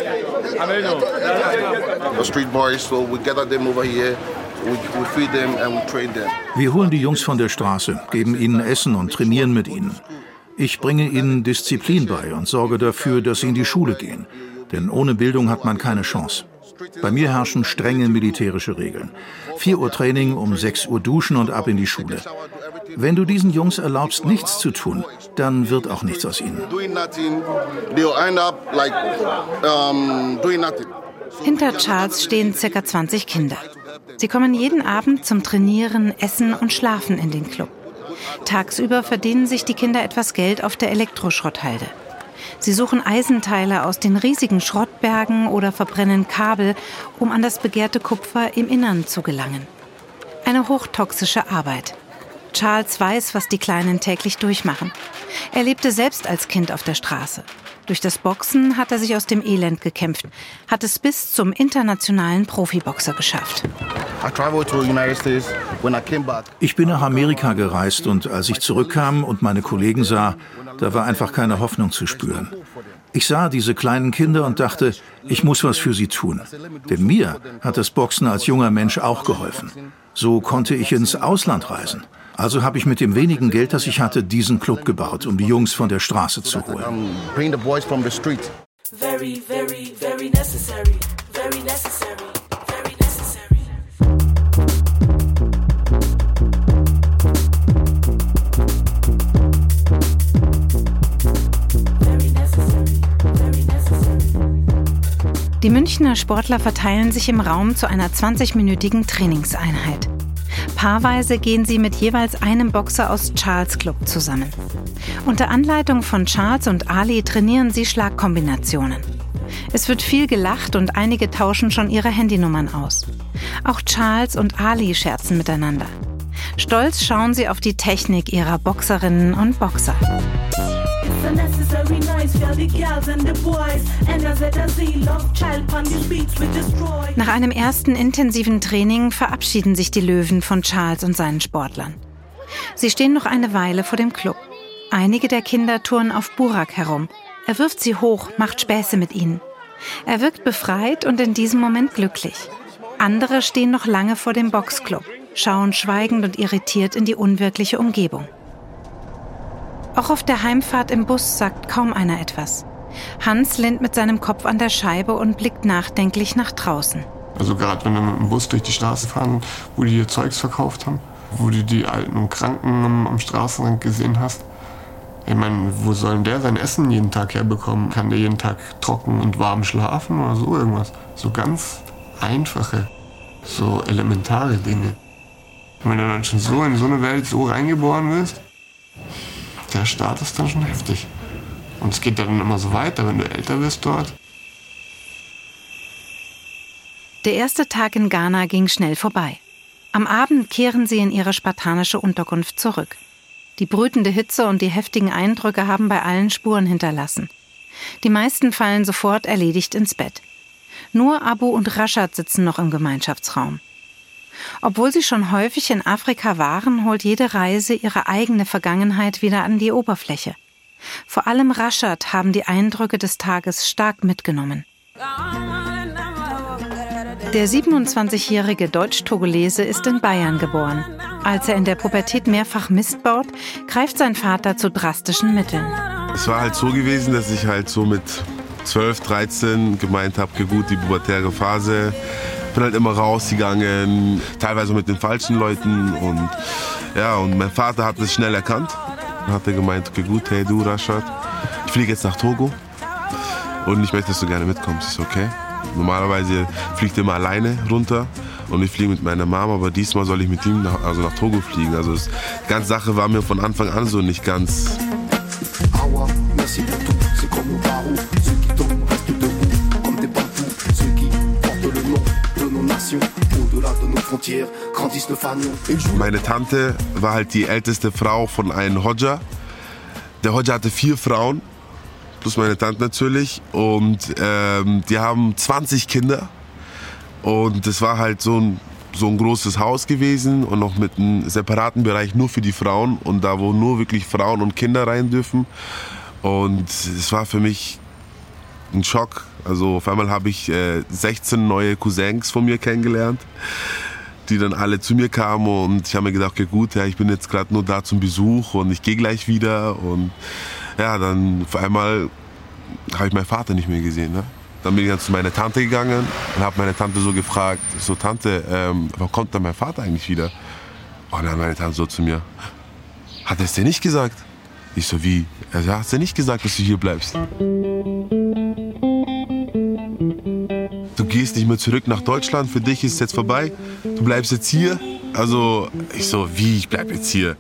S6: Wir holen die Jungs von der Straße, geben ihnen Essen und trainieren mit ihnen. Ich bringe ihnen Disziplin bei und sorge dafür, dass sie in die Schule gehen. Denn ohne Bildung hat man keine Chance. Bei mir herrschen strenge militärische Regeln. 4 Uhr Training, um 6 Uhr duschen und ab in die Schule. Wenn du diesen Jungs erlaubst, nichts zu tun, dann wird auch nichts aus ihnen.
S8: Hinter Charles stehen ca. 20 Kinder. Sie kommen jeden Abend zum Trainieren, Essen und Schlafen in den Club. Tagsüber verdienen sich die Kinder etwas Geld auf der Elektroschrotthalde. Sie suchen Eisenteile aus den riesigen Schrottbergen oder verbrennen Kabel, um an das begehrte Kupfer im Innern zu gelangen. Eine hochtoxische Arbeit. Charles weiß, was die Kleinen täglich durchmachen. Er lebte selbst als Kind auf der Straße. Durch das Boxen hat er sich aus dem Elend gekämpft, hat es bis zum internationalen Profiboxer geschafft.
S6: Ich bin nach Amerika gereist und als ich zurückkam und meine Kollegen sah, da war einfach keine Hoffnung zu spüren. Ich sah diese kleinen Kinder und dachte, ich muss was für sie tun. Denn mir hat das Boxen als junger Mensch auch geholfen. So konnte ich ins Ausland reisen. Also habe ich mit dem wenigen Geld, das ich hatte, diesen Club gebaut, um die Jungs von der Straße zu holen. Very, very, very necessary. Very necessary.
S8: Die Münchner Sportler verteilen sich im Raum zu einer 20-minütigen Trainingseinheit. Paarweise gehen sie mit jeweils einem Boxer aus Charles Club zusammen. Unter Anleitung von Charles und Ali trainieren sie Schlagkombinationen. Es wird viel gelacht und einige tauschen schon ihre Handynummern aus. Auch Charles und Ali scherzen miteinander. Stolz schauen sie auf die Technik ihrer Boxerinnen und Boxer. Nach einem ersten intensiven Training verabschieden sich die Löwen von Charles und seinen Sportlern. Sie stehen noch eine Weile vor dem Club. Einige der Kinder turnen auf Burak herum. Er wirft sie hoch, macht Späße mit ihnen. Er wirkt befreit und in diesem Moment glücklich. Andere stehen noch lange vor dem Boxclub, schauen schweigend und irritiert in die unwirkliche Umgebung. Auch auf der Heimfahrt im Bus sagt kaum einer etwas. Hans lehnt mit seinem Kopf an der Scheibe und blickt nachdenklich nach draußen.
S11: Also gerade wenn wir mit dem Bus durch die Straße fahren, wo die ihr Zeugs verkauft haben, wo du die Alten und Kranken am, Straßenrand gesehen hast. Ich meine, wo soll denn der sein Essen jeden Tag herbekommen? Kann der jeden Tag trocken und warm schlafen oder so irgendwas? So ganz einfache, so elementare Dinge. Wenn du dann schon so in so eine Welt so reingeboren wirst, der Start ist dann schon heftig. Und es geht dann immer so weiter, wenn du älter wirst dort.
S8: Der erste Tag in Ghana ging schnell vorbei. Am Abend kehren sie in ihre spartanische Unterkunft zurück. Die brütende Hitze und die heftigen Eindrücke haben bei allen Spuren hinterlassen. Die meisten fallen sofort erledigt ins Bett. Nur Abu und Rashad sitzen noch im Gemeinschaftsraum. Obwohl sie schon häufig in Afrika waren, holt jede Reise ihre eigene Vergangenheit wieder an die Oberfläche. Vor allem Rashad haben die Eindrücke des Tages stark mitgenommen. Der 27-jährige Deutsch-Togolese ist in Bayern geboren. Als er in der Pubertät mehrfach Mist baut, greift sein Vater zu drastischen Mitteln.
S4: Es war halt so gewesen, dass ich halt so mit 12, 13 gemeint habe, gut, die pubertäre Phase. Bin halt immer rausgegangen, teilweise mit den falschen Leuten. Und ja, und mein Vater hat es schnell erkannt. Hat er gemeint, okay, gut, hey du Rashad, ich fliege jetzt nach Togo. Und ich möchte, dass du gerne mitkommst. Ist okay? Normalerweise fliegt er immer alleine runter und ich fliege mit meiner Mama, aber diesmal soll ich mit ihm nach, also nach Togo fliegen. Also die ganze Sache war mir von Anfang an so nicht ganz. Meine Tante war halt die älteste Frau von einem Hodja. Der Hodja hatte vier Frauen, plus meine Tante natürlich. Und ähm, die haben 20 Kinder. Und das war halt so ein, so ein großes Haus gewesen und noch mit einem separaten Bereich nur für die Frauen und da, wo nur wirklich Frauen und Kinder rein dürfen. Und es war für mich ein Schock. Also auf einmal habe ich äh, 16 neue Cousins von mir kennengelernt, die dann alle zu mir kamen und ich habe mir gedacht, okay gut, ja, ich bin jetzt gerade nur da zum Besuch und ich gehe gleich wieder und ja, dann auf einmal habe ich meinen Vater nicht mehr gesehen. Ne? Dann bin ich dann zu meiner Tante gegangen und habe meine Tante so gefragt, so Tante, ähm, wann kommt dann mein Vater eigentlich wieder? Und dann meine Tante so zu mir, hat er es dir nicht gesagt? Ich so, wie? Er hat dir nicht gesagt, dass du hier bleibst? Du gehst nicht mehr zurück nach Deutschland, für dich ist es jetzt vorbei, du bleibst jetzt hier. Also ich so, wie, ich bleib jetzt hier?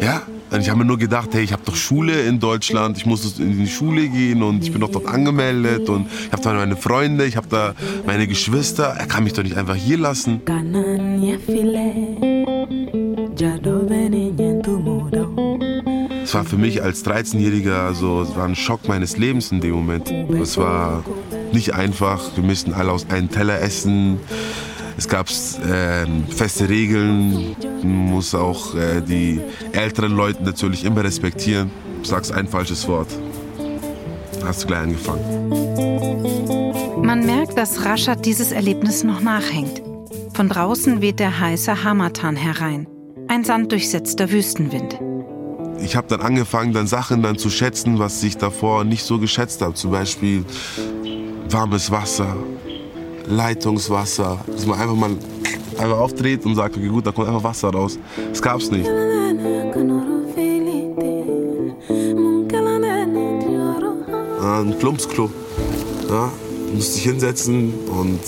S4: Ja, und ich habe mir nur gedacht, hey, ich habe doch Schule in Deutschland, ich muss in die Schule gehen und ich bin doch dort angemeldet und ich habe da meine Freunde, ich habe da meine Geschwister. Er kann mich doch nicht einfach hier lassen. Es war für mich als 13-Jähriger, also, es war ein Schock meines Lebens in dem Moment. Es war nicht einfach, wir müssten alle aus einem Teller essen. Es gab äh, feste Regeln, man muss auch äh, die älteren Leute natürlich immer respektieren. Du sagst ein falsches Wort, hast du gleich angefangen.
S8: Man merkt, dass Rashad dieses Erlebnis noch nachhängt. Von draußen weht der heiße Hamatan herein, ein sanddurchsetzter Wüstenwind.
S4: Ich habe dann angefangen, dann Sachen dann zu schätzen, was ich davor nicht so geschätzt habe. Zum Beispiel warmes Wasser, Leitungswasser, dass man einfach mal einfach aufdreht und sagt, okay, gut, da kommt einfach Wasser raus. Das gab's nicht. Ein Plumpsklo. Ja, musst dich hinsetzen und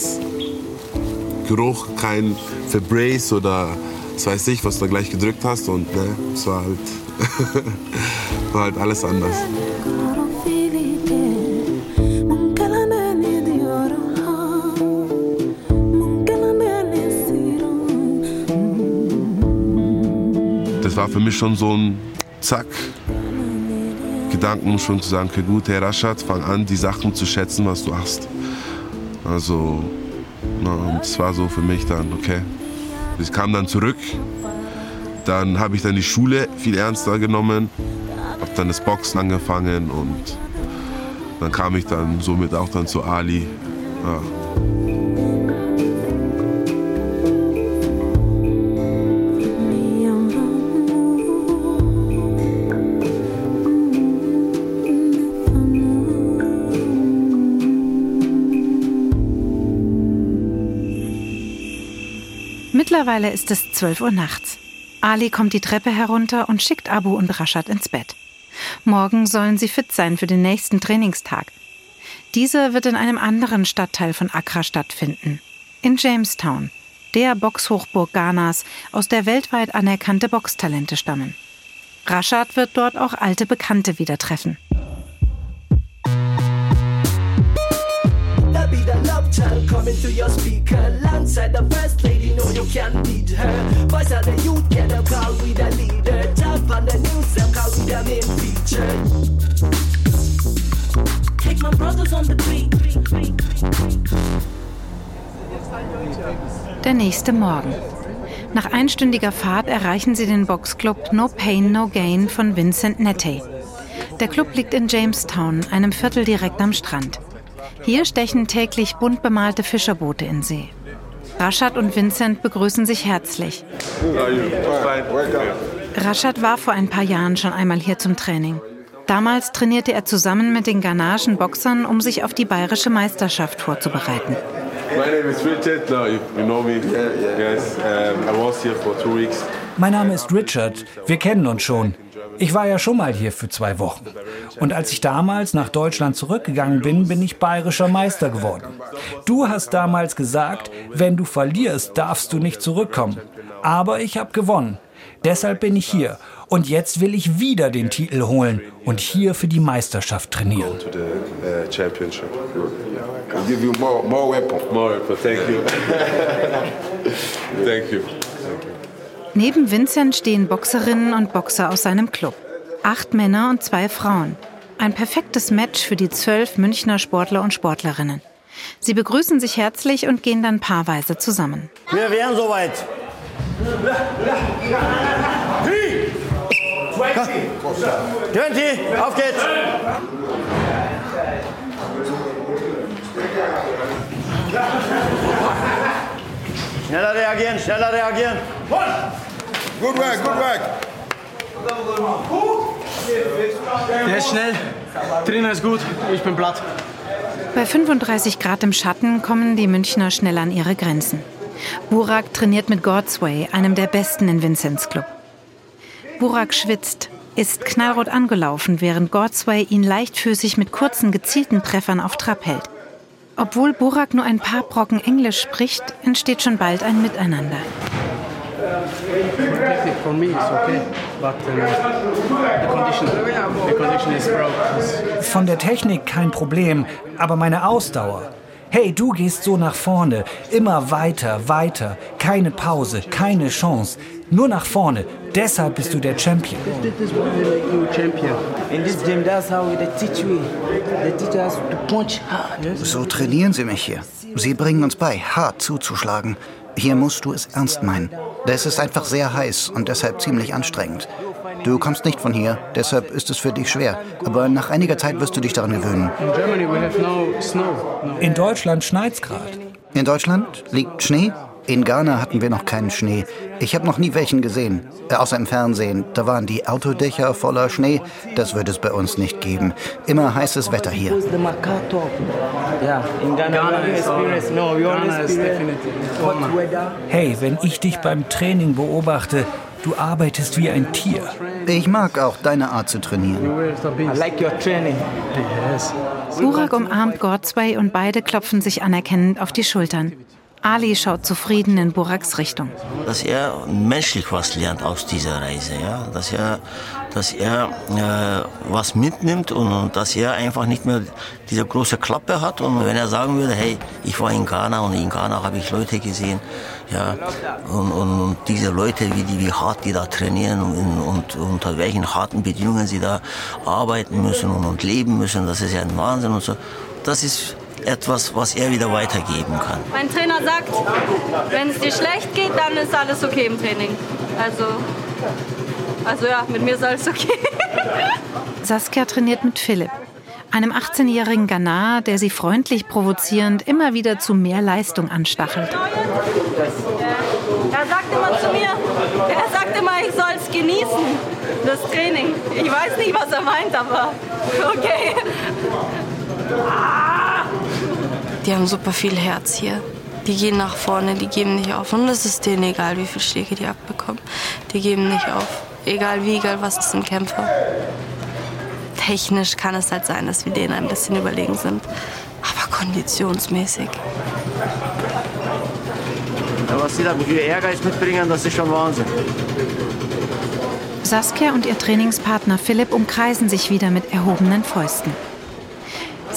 S4: Geruch, kein Febrace oder was weiß ich, was du da gleich gedrückt hast. Und ne, es war halt, [laughs] war halt alles anders. Für mich schon so ein Zack. Gedanken, um schon zu sagen, okay, gut, Herr Raschat, fang an, die Sachen zu schätzen, was du hast. Also, na, das war so für mich dann, okay. Ich kam dann zurück, dann habe ich dann die Schule viel ernster genommen, habe dann das Boxen angefangen und dann kam ich dann somit auch dann zu Ali. Ja.
S8: Mittlerweile ist es 12 Uhr nachts. Ali kommt die Treppe herunter und schickt Abu und Rashad ins Bett. Morgen sollen sie fit sein für den nächsten Trainingstag. Dieser wird in einem anderen Stadtteil von Accra stattfinden, in Jamestown, der Boxhochburg Ghanas, aus der weltweit anerkannte Boxtalente stammen. Rashad wird dort auch alte Bekannte wieder treffen.
S14: Child coming through your speaker alongside the first lady. No, you can't beat her. Voice of the youth, get a call with the leader. Top on the news, them call with the main feature. Take my brothers on the beat.
S8: Der nächste Morgen. Nach einstündiger Fahrt erreichen sie den Boxclub No Pain No Gain von Vincent Nettey. Der Club liegt in Jamestown, einem Viertel direkt am Strand. Hier stechen täglich bunt bemalte Fischerboote in See. Rashad und Vincent begrüßen sich herzlich. Rashad war vor ein paar Jahren schon einmal hier zum Training. Damals trainierte er zusammen mit den ghanaischen Boxern, um sich auf die bayerische Meisterschaft vorzubereiten.
S15: Mein Name ist Richard. Wir kennen uns schon. Ich war ja schon mal hier für zwei Wochen. Und als ich damals nach Deutschland zurückgegangen bin, bin ich bayerischer Meister geworden. Du hast damals gesagt, wenn du verlierst, darfst du nicht zurückkommen. Aber ich habe gewonnen. Deshalb bin ich hier. Und jetzt will ich wieder den Titel holen und hier für die Meisterschaft trainieren.
S4: Thank you. [laughs]
S8: Neben Vincent stehen Boxerinnen und Boxer aus seinem Club. Acht Männer und zwei Frauen. Ein perfektes Match für die zwölf Münchner Sportler und Sportlerinnen. Sie begrüßen sich herzlich und gehen dann paarweise zusammen.
S7: Wir wären soweit. 20, auf geht's! Schneller reagieren, schneller reagieren.
S16: Good work, good work.
S13: Der ist schnell. Trainer ist gut. Ich bin platt.
S8: Bei 35 Grad im Schatten kommen die Münchner schnell an ihre Grenzen. Burak trainiert mit Godsway, einem der besten in Vincents Club. Burak schwitzt, ist knallrot angelaufen, während Godsway ihn leichtfüßig mit kurzen, gezielten Treffern auf Trab hält. Obwohl Burak nur ein paar Brocken Englisch spricht, entsteht schon bald ein Miteinander.
S2: For me, it's okay, but uh, the condition, the condition is broke.
S15: Von der Technik kein Problem, aber meine Ausdauer. Hey, du gehst so nach vorne, immer weiter, weiter, keine Pause, keine Chance, nur nach vorne. Deshalb bist du der Champion.
S2: This is what will make you champion. In this gym, that's how they teach you. They teach us to punch hard.
S17: So trainieren sie mich hier. Sie bringen uns bei, hart zuzuschlagen. Hier musst du es ernst meinen. Das ist einfach sehr heiß und deshalb ziemlich anstrengend. Du kommst nicht von hier, deshalb ist es für dich schwer. Aber nach einiger Zeit wirst du dich daran gewöhnen.
S2: In
S15: Deutschland schneit's gerade.
S17: In Deutschland liegt Schnee? In Ghana hatten wir noch keinen Schnee. Ich habe noch nie welchen gesehen, äh, außer im Fernsehen. Da waren die Autodächer voller Schnee. Das wird es bei uns nicht geben. Immer heißes Wetter hier.
S15: Hey, wenn ich dich beim Training beobachte, du arbeitest wie ein Tier.
S17: Ich mag auch deine Art zu trainieren.
S2: I like your training. Yes.
S8: Burak umarmt Godsway und beide klopfen sich anerkennend auf die Schultern. Ali schaut zufrieden in Buraks Richtung.
S3: Dass er menschlich was lernt aus dieser Reise, ja, dass er, dass er äh, was mitnimmt und, und, dass er einfach nicht mehr diese große Klappe hat und wenn er sagen würde, hey, ich war in Ghana und in Ghana habe ich Leute gesehen, ja, und, und, und diese Leute, wie die, wie hart die da trainieren und, und unter welchen harten Bedingungen sie da arbeiten müssen und, und leben müssen, das ist ja ein Wahnsinn und so. Das ist etwas, was er wieder weitergeben kann.
S1: Mein Trainer sagt, wenn es dir schlecht geht, dann ist alles okay im Training. Also, also ja, mit mir ist alles okay. [laughs]
S8: Saskia trainiert mit Philipp, einem 18-jährigen Ghanaer, der sie freundlich provozierend immer wieder zu mehr Leistung anstachelt.
S1: Er sagt immer zu mir, er sagt immer, ich soll es genießen, das Training. Ich weiß nicht, was er meint, aber okay. Die haben super viel Herz hier. Die gehen nach vorne, die geben nicht auf. Und es ist denen egal, wie viele Schläge die abbekommen. Die geben nicht auf. Egal wie, egal was, das sind Kämpfer. Technisch kann es halt sein, dass wir denen ein bisschen überlegen sind. Aber konditionsmäßig.
S7: Ja, was sie da für Ehrgeiz mitbringen, das ist schon Wahnsinn.
S8: Saskia und ihr Trainingspartner Philipp umkreisen sich wieder mit erhobenen Fäusten.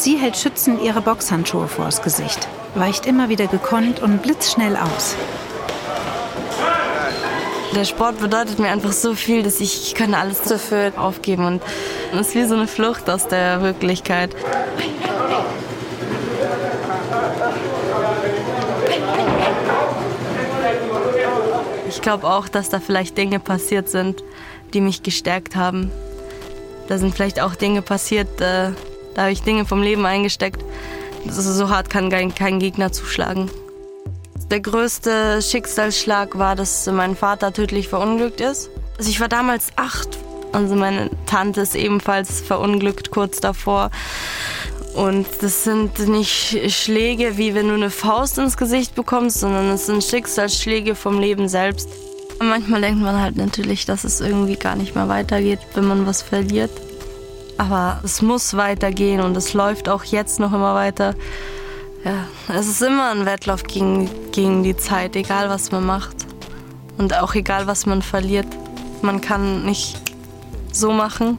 S8: Sie hält schützend ihre Boxhandschuhe vors Gesicht, weicht immer wieder gekonnt und blitzschnell aus.
S1: Der Sport bedeutet mir einfach so viel, dass ich, ich kann alles dafür aufgeben und es ist wie so eine Flucht aus der Wirklichkeit. Ich glaube auch, dass da vielleicht Dinge passiert sind, die mich gestärkt haben. Da sind vielleicht auch Dinge passiert, äh, da habe ich Dinge vom Leben eingesteckt. So hart kann kein Gegner zuschlagen. Der größte Schicksalsschlag war, dass mein Vater tödlich verunglückt ist. Also ich war damals acht. Also meine Tante ist ebenfalls verunglückt kurz davor. Und das sind nicht Schläge, wie wenn du eine Faust ins Gesicht bekommst, sondern es sind Schicksalsschläge vom Leben selbst. Manchmal denkt man halt natürlich, dass es irgendwie gar nicht mehr weitergeht, wenn man was verliert. Aber es muss weitergehen und es läuft auch jetzt noch immer weiter. Ja, es ist immer ein Wettlauf gegen, gegen die Zeit, egal was man macht. Und auch egal was man verliert. Man kann nicht so machen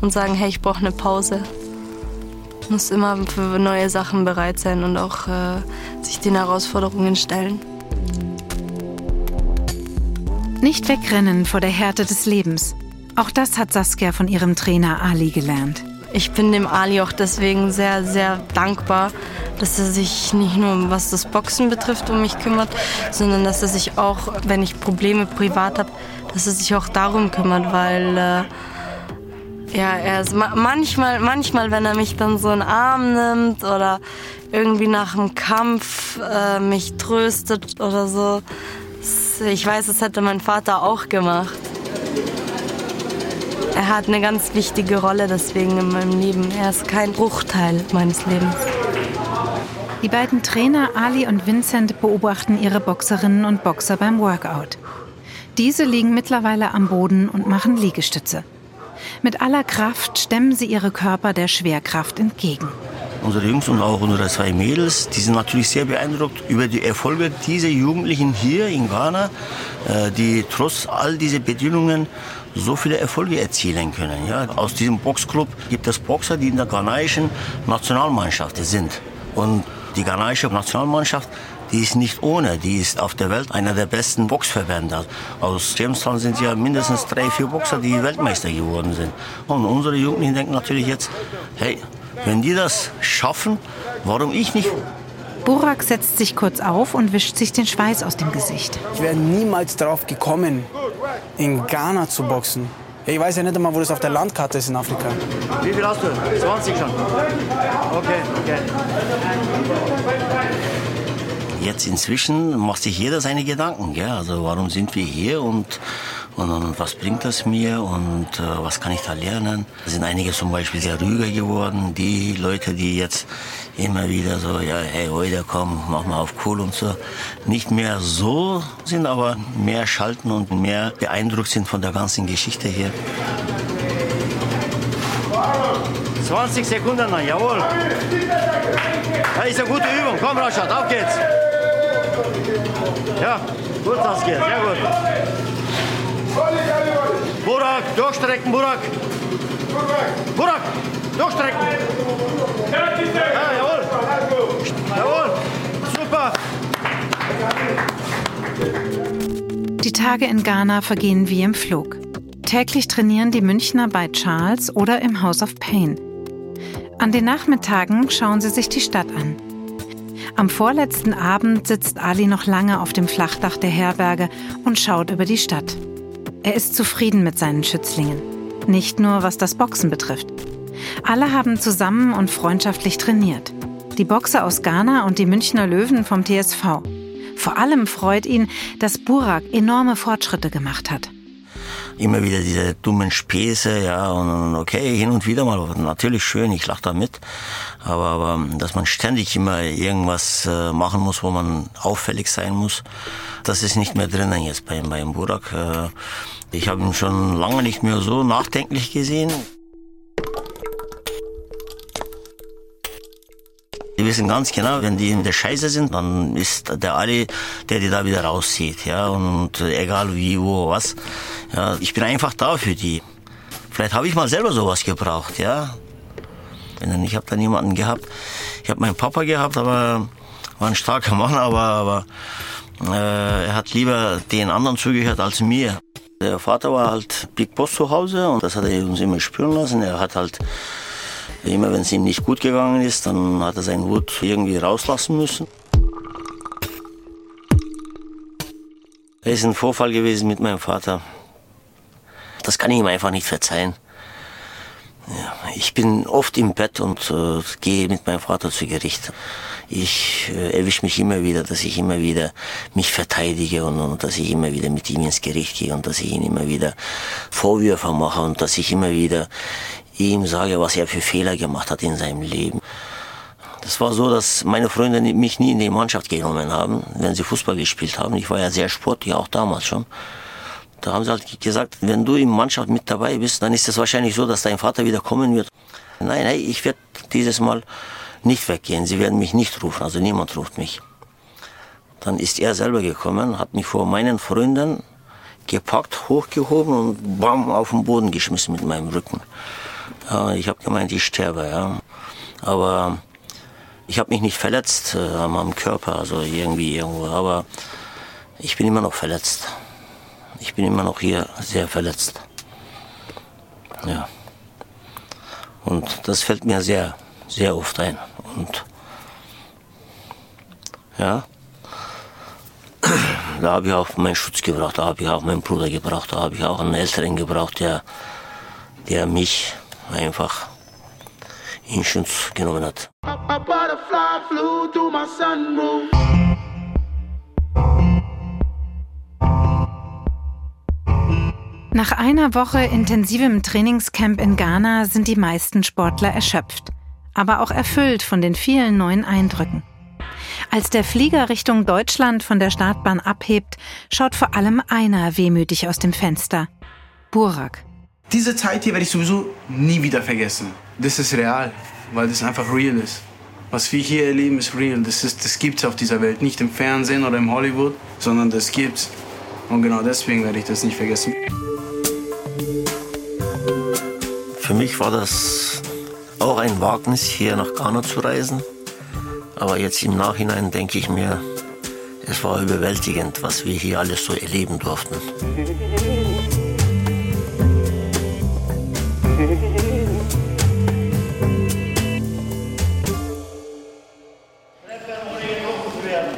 S1: und sagen, hey, ich brauche eine Pause. Man muss immer für neue Sachen bereit sein und auch äh, sich den Herausforderungen stellen.
S8: Nicht wegrennen vor der Härte des Lebens. Auch das hat Saskia von ihrem Trainer Ali gelernt.
S1: Ich bin dem Ali auch deswegen sehr, sehr dankbar, dass er sich nicht nur was das Boxen betrifft um mich kümmert, sondern dass er sich auch, wenn ich Probleme privat habe, dass er sich auch darum kümmert, weil äh, ja, er ist manchmal, manchmal, wenn er mich dann so in den Arm nimmt oder irgendwie nach dem Kampf äh, mich tröstet oder so. Ich weiß, das hätte mein Vater auch gemacht. Er hat eine ganz wichtige Rolle deswegen in meinem Leben. Er ist kein Bruchteil meines Lebens.
S8: Die beiden Trainer Ali und Vincent beobachten ihre Boxerinnen und Boxer beim Workout. Diese liegen mittlerweile am Boden und machen Liegestütze. Mit aller Kraft stemmen sie ihre Körper der Schwerkraft entgegen.
S3: Unsere Jungs und auch unsere zwei Mädels, die sind natürlich sehr beeindruckt über die Erfolge dieser Jugendlichen hier in Ghana, äh, die trotz all dieser Bedingungen so viele Erfolge erzielen können. Ja, aus diesem Boxclub gibt es Boxer, die in der ghanaischen Nationalmannschaft sind. Und die ghanaische Nationalmannschaft, die ist nicht ohne, die ist auf der Welt einer der besten Boxverbände. Aus Jamestown sind ja mindestens drei, vier Boxer, die Weltmeister geworden sind. Und unsere Jugendlichen denken natürlich jetzt, hey, wenn die das schaffen, warum ich nicht?
S8: Burak setzt sich kurz auf und wischt sich den Schweiß aus dem Gesicht.
S2: Ich wäre niemals darauf gekommen, in Ghana zu boxen. Ich weiß ja nicht einmal, wo das auf der Landkarte ist in Afrika.
S7: Wie viel hast du? 20 schon. Okay, okay.
S3: Jetzt inzwischen macht sich jeder seine Gedanken. Gell? Also warum sind wir hier und, und, und was bringt das mir und äh, was kann ich da lernen? Da sind einige zum Beispiel sehr ruhiger geworden. Die Leute, die jetzt immer wieder so, ja, hey, heute komm, mach mal auf cool und so, nicht mehr so sind, aber mehr schalten und mehr beeindruckt sind von der ganzen Geschichte hier.
S7: 20 Sekunden noch, jawohl. Das ist eine gute Übung. Komm, Rashad, auf geht's. Ja, gut, Saskia, sehr gut. Burak, durchstrecken, Burak. Burak, durchstrecken. Ja, jawohl. Jawohl, super.
S8: Die Tage in Ghana vergehen wie im Flug. Täglich trainieren die Münchner bei Charles oder im House of Pain. An den Nachmittagen schauen sie sich die Stadt an. Am vorletzten Abend sitzt Ali noch lange auf dem Flachdach der Herberge und schaut über die Stadt. Er ist zufrieden mit seinen Schützlingen. Nicht nur was das Boxen betrifft. Alle haben zusammen und freundschaftlich trainiert. Die Boxer aus Ghana und die Münchner Löwen vom TSV. Vor allem freut ihn, dass Burak enorme Fortschritte gemacht hat
S3: immer wieder diese dummen Späße, ja, und okay, hin und wieder mal, natürlich schön, ich lache da mit, aber, aber dass man ständig immer irgendwas äh, machen muss, wo man auffällig sein muss, das ist nicht mehr drinnen jetzt bei, beim Burak. Äh, ich habe ihn schon lange nicht mehr so nachdenklich gesehen. Die wissen ganz genau, wenn die in der Scheiße sind, dann ist der Ali, der die da wieder rauszieht, ja, und egal wie, wo, was. Ja, ich bin einfach da für die. Vielleicht habe ich mal selber sowas gebraucht, ja. Ich habe da niemanden gehabt. Ich habe meinen Papa gehabt, aber war ein starker Mann, aber, aber äh, er hat lieber den anderen zugehört als mir. Der Vater war halt Big Boss zu Hause und das hat er uns immer spüren lassen. Er hat halt Immer wenn es ihm nicht gut gegangen ist, dann hat er seinen Wut irgendwie rauslassen müssen. Es ist ein Vorfall gewesen mit meinem Vater. Das kann ich ihm einfach nicht verzeihen. Ja, ich bin oft im Bett und äh, gehe mit meinem Vater zu Gericht. Ich äh, erwische mich immer wieder, dass ich immer wieder mich verteidige und, und, dass ich immer wieder mit ihm ins Gericht gehe und dass ich ihn immer wieder Vorwürfe mache und dass ich immer wieder ihm sage, was er für Fehler gemacht hat in seinem Leben. Das war so, dass meine Freunde mich nie in die Mannschaft genommen haben, wenn sie Fußball gespielt haben. Ich war ja sehr sportlich, auch damals schon. Da haben sie halt gesagt, wenn du in Mannschaft mit dabei bist, dann ist es wahrscheinlich so, dass dein Vater wieder kommen wird. Nein, nein, ich werde dieses Mal nicht weggehen. Sie werden mich nicht rufen, also niemand ruft mich. Dann ist er selber gekommen, hat mich vor meinen Freunden gepackt, hochgehoben und bam, auf den Boden geschmissen mit meinem Rücken. Ja, ich habe gemeint, ich sterbe, ja. Aber ich habe mich nicht verletzt äh, am Körper, also irgendwie irgendwo. Aber ich bin immer noch verletzt. Ich bin immer noch hier sehr verletzt. Ja. Und das fällt mir sehr, sehr oft ein. Und ja, da habe ich auch meinen Schutz gebraucht, da habe ich auch meinen Bruder gebraucht, da habe ich auch einen Älteren gebraucht, der, der mich einfach in Schutz genommen hat.
S8: Nach einer Woche intensivem Trainingscamp in Ghana sind die meisten Sportler erschöpft, aber auch erfüllt von den vielen neuen Eindrücken. Als der Flieger Richtung Deutschland von der Startbahn abhebt, schaut vor allem einer wehmütig aus dem Fenster. Burak.
S2: Diese Zeit hier werde ich sowieso nie wieder vergessen. Das ist real, weil das einfach real ist. Was wir hier erleben, ist real. Das, ist, das gibt es auf dieser Welt. Nicht im Fernsehen oder im Hollywood, sondern das gibt's. Und genau deswegen werde ich das nicht vergessen.
S3: Für mich war das auch ein Wagnis, hier nach Ghana zu reisen. Aber jetzt im Nachhinein denke ich mir, es war überwältigend, was wir hier alles so erleben durften.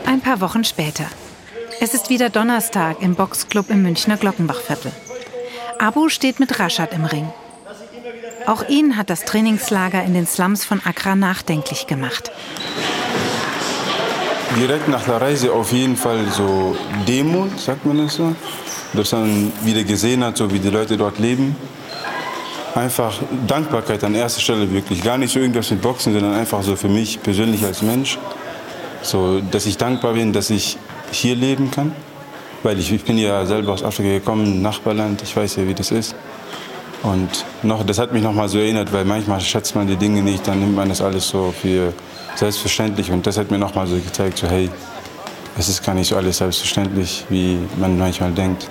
S8: Ein paar Wochen später. Es ist wieder Donnerstag im Boxclub im Münchner Glockenbachviertel. Abu steht mit Rashad im Ring. Auch ihn hat das Trainingslager in den Slums von Accra nachdenklich gemacht.
S5: Direkt nach der Reise auf jeden Fall so Demut, sagt man das so. Dass man wieder gesehen hat, so wie die Leute dort leben einfach Dankbarkeit an erster Stelle wirklich. Gar nicht so irgendwas mit Boxen, sondern einfach so für mich persönlich als Mensch. So, dass ich dankbar bin, dass ich hier leben kann. Weil ich, ich bin ja selber aus Afrika gekommen, Nachbarland, ich weiß ja, wie das ist. Und noch, das hat mich noch mal so erinnert, weil manchmal schätzt man die Dinge nicht, dann nimmt man das alles so für selbstverständlich. Und das hat mir noch mal so gezeigt, so hey, es ist gar nicht so alles selbstverständlich, wie man manchmal denkt.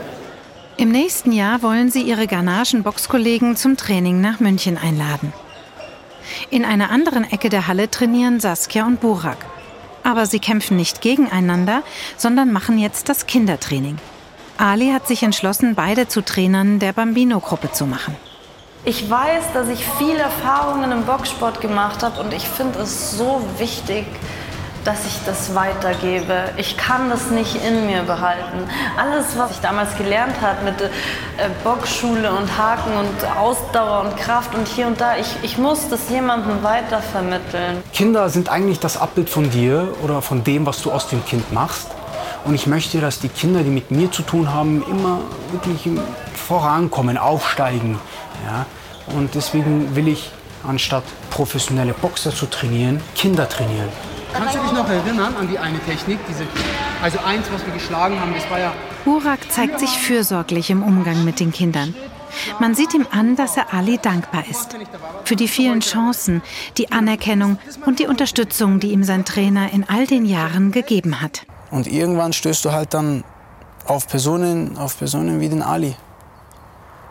S8: Im nächsten Jahr wollen sie ihre ghanaischen Boxkollegen zum Training nach München einladen. In einer anderen Ecke der Halle trainieren Saskia und Burak. Aber sie kämpfen nicht gegeneinander, sondern machen jetzt das Kindertraining. Ali hat sich entschlossen, beide zu Trainern der Bambino-Gruppe zu machen.
S1: Ich weiß, dass ich viele Erfahrungen im Boxsport gemacht habe und ich finde es so wichtig, dass ich das weitergebe. Ich kann das nicht in mir behalten. Alles, was ich damals gelernt habe mit äh, Boxschule und Haken und Ausdauer und Kraft und hier und da, ich, ich muss das jemandem weitervermitteln.
S2: Kinder sind eigentlich das Abbild von dir oder von dem, was du aus dem Kind machst. Und ich möchte, dass die Kinder, die mit mir zu tun haben, immer wirklich vorankommen, aufsteigen. Ja? Und deswegen will ich, anstatt professionelle Boxer zu trainieren, Kinder trainieren.
S18: Kannst du dich noch erinnern an die eine Technik? Diese, also eins, was wir geschlagen haben, das war ja...
S8: Burak zeigt sich fürsorglich im Umgang mit den Kindern. Man sieht ihm an, dass er Ali dankbar ist. Für die vielen Chancen, die Anerkennung und die Unterstützung, die ihm sein Trainer in all den Jahren gegeben hat.
S2: Und irgendwann stößt du halt dann auf Personen, auf Personen wie den Ali.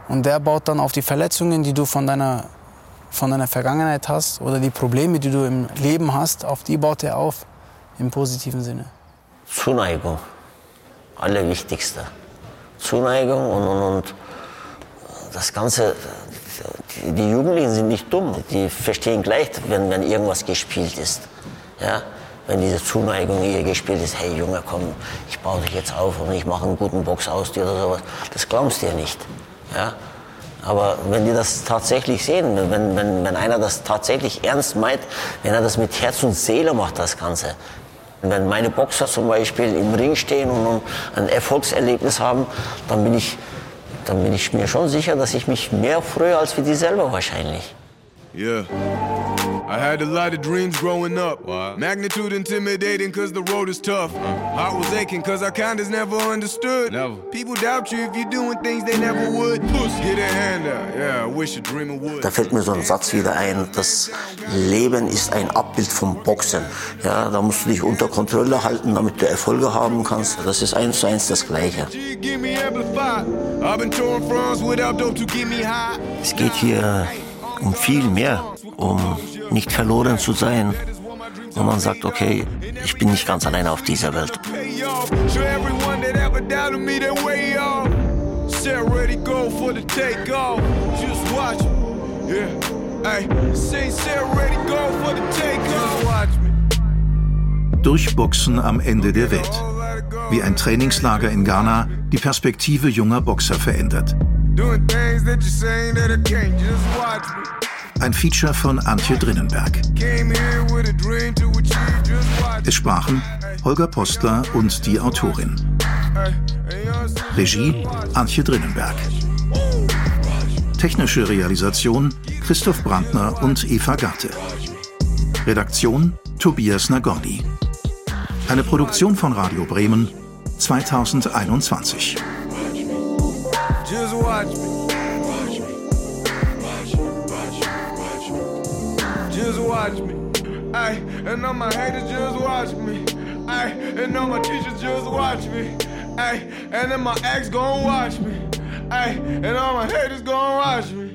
S2: Und der baut dann auf die Verletzungen, die du von deiner, von deiner Vergangenheit hast oder die Probleme, die du im Leben hast, auf die baut er auf, im positiven Sinne.
S3: Zuneigung, allerwichtigste. Zuneigung und, und, und das Ganze, die, die Jugendlichen sind nicht dumm, die verstehen gleich, wenn, wenn irgendwas gespielt ist. Ja? Wenn diese Zuneigung hier gespielt ist, hey Junge, komm, ich baue dich jetzt auf und ich mache einen guten Box aus dir oder sowas, das glaubst du ja nicht. Ja? Aber wenn die das tatsächlich sehen, wenn, wenn, wenn einer das tatsächlich ernst meint, wenn er das mit Herz und Seele macht, das Ganze. Wenn meine Boxer zum Beispiel im Ring stehen und ein Erfolgserlebnis haben, dann bin ich, dann bin ich mir schon sicher, dass ich mich mehr freue als für die selber wahrscheinlich.
S16: Yeah. I had a lot of dreams growing up. Magnitude intimidating cause the road is tough. Heart was aching cause our kind is never understood. Never. People doubt you if you're doing things they never would. Puss, get a hand out. Yeah, I wish a dreamer would.
S3: Da fällt mir so ein Satz wieder ein, das Leben ist ein Abbild vom Boxen. Ja, da musst du dich unter Kontrolle halten, damit du Erfolge haben kannst. Das ist eins zu eins das Gleiche. Es geht hier um viel mehr, um nicht verloren zu sein. Und man sagt, okay, ich bin nicht ganz alleine auf dieser Welt.
S6: Durchboxen am Ende der Welt. Wie ein Trainingslager in Ghana die Perspektive junger Boxer verändert. Ein Feature von Antje Drinnenberg. Es sprachen Holger Postler und die Autorin. Regie Antje Drinnenberg. Technische Realisation Christoph Brandner und Eva Gatte. Redaktion Tobias Nagorny. Eine Produktion von Radio Bremen 2021.
S16: Just watch me. Watch me. Watch me. Watch me. Watch me. Just watch me. Ay, and all my haters just watch me. Ay, and all my teachers just watch me. Ay, and then my ex gon' watch me. Ay, and all my haters gon' watch me.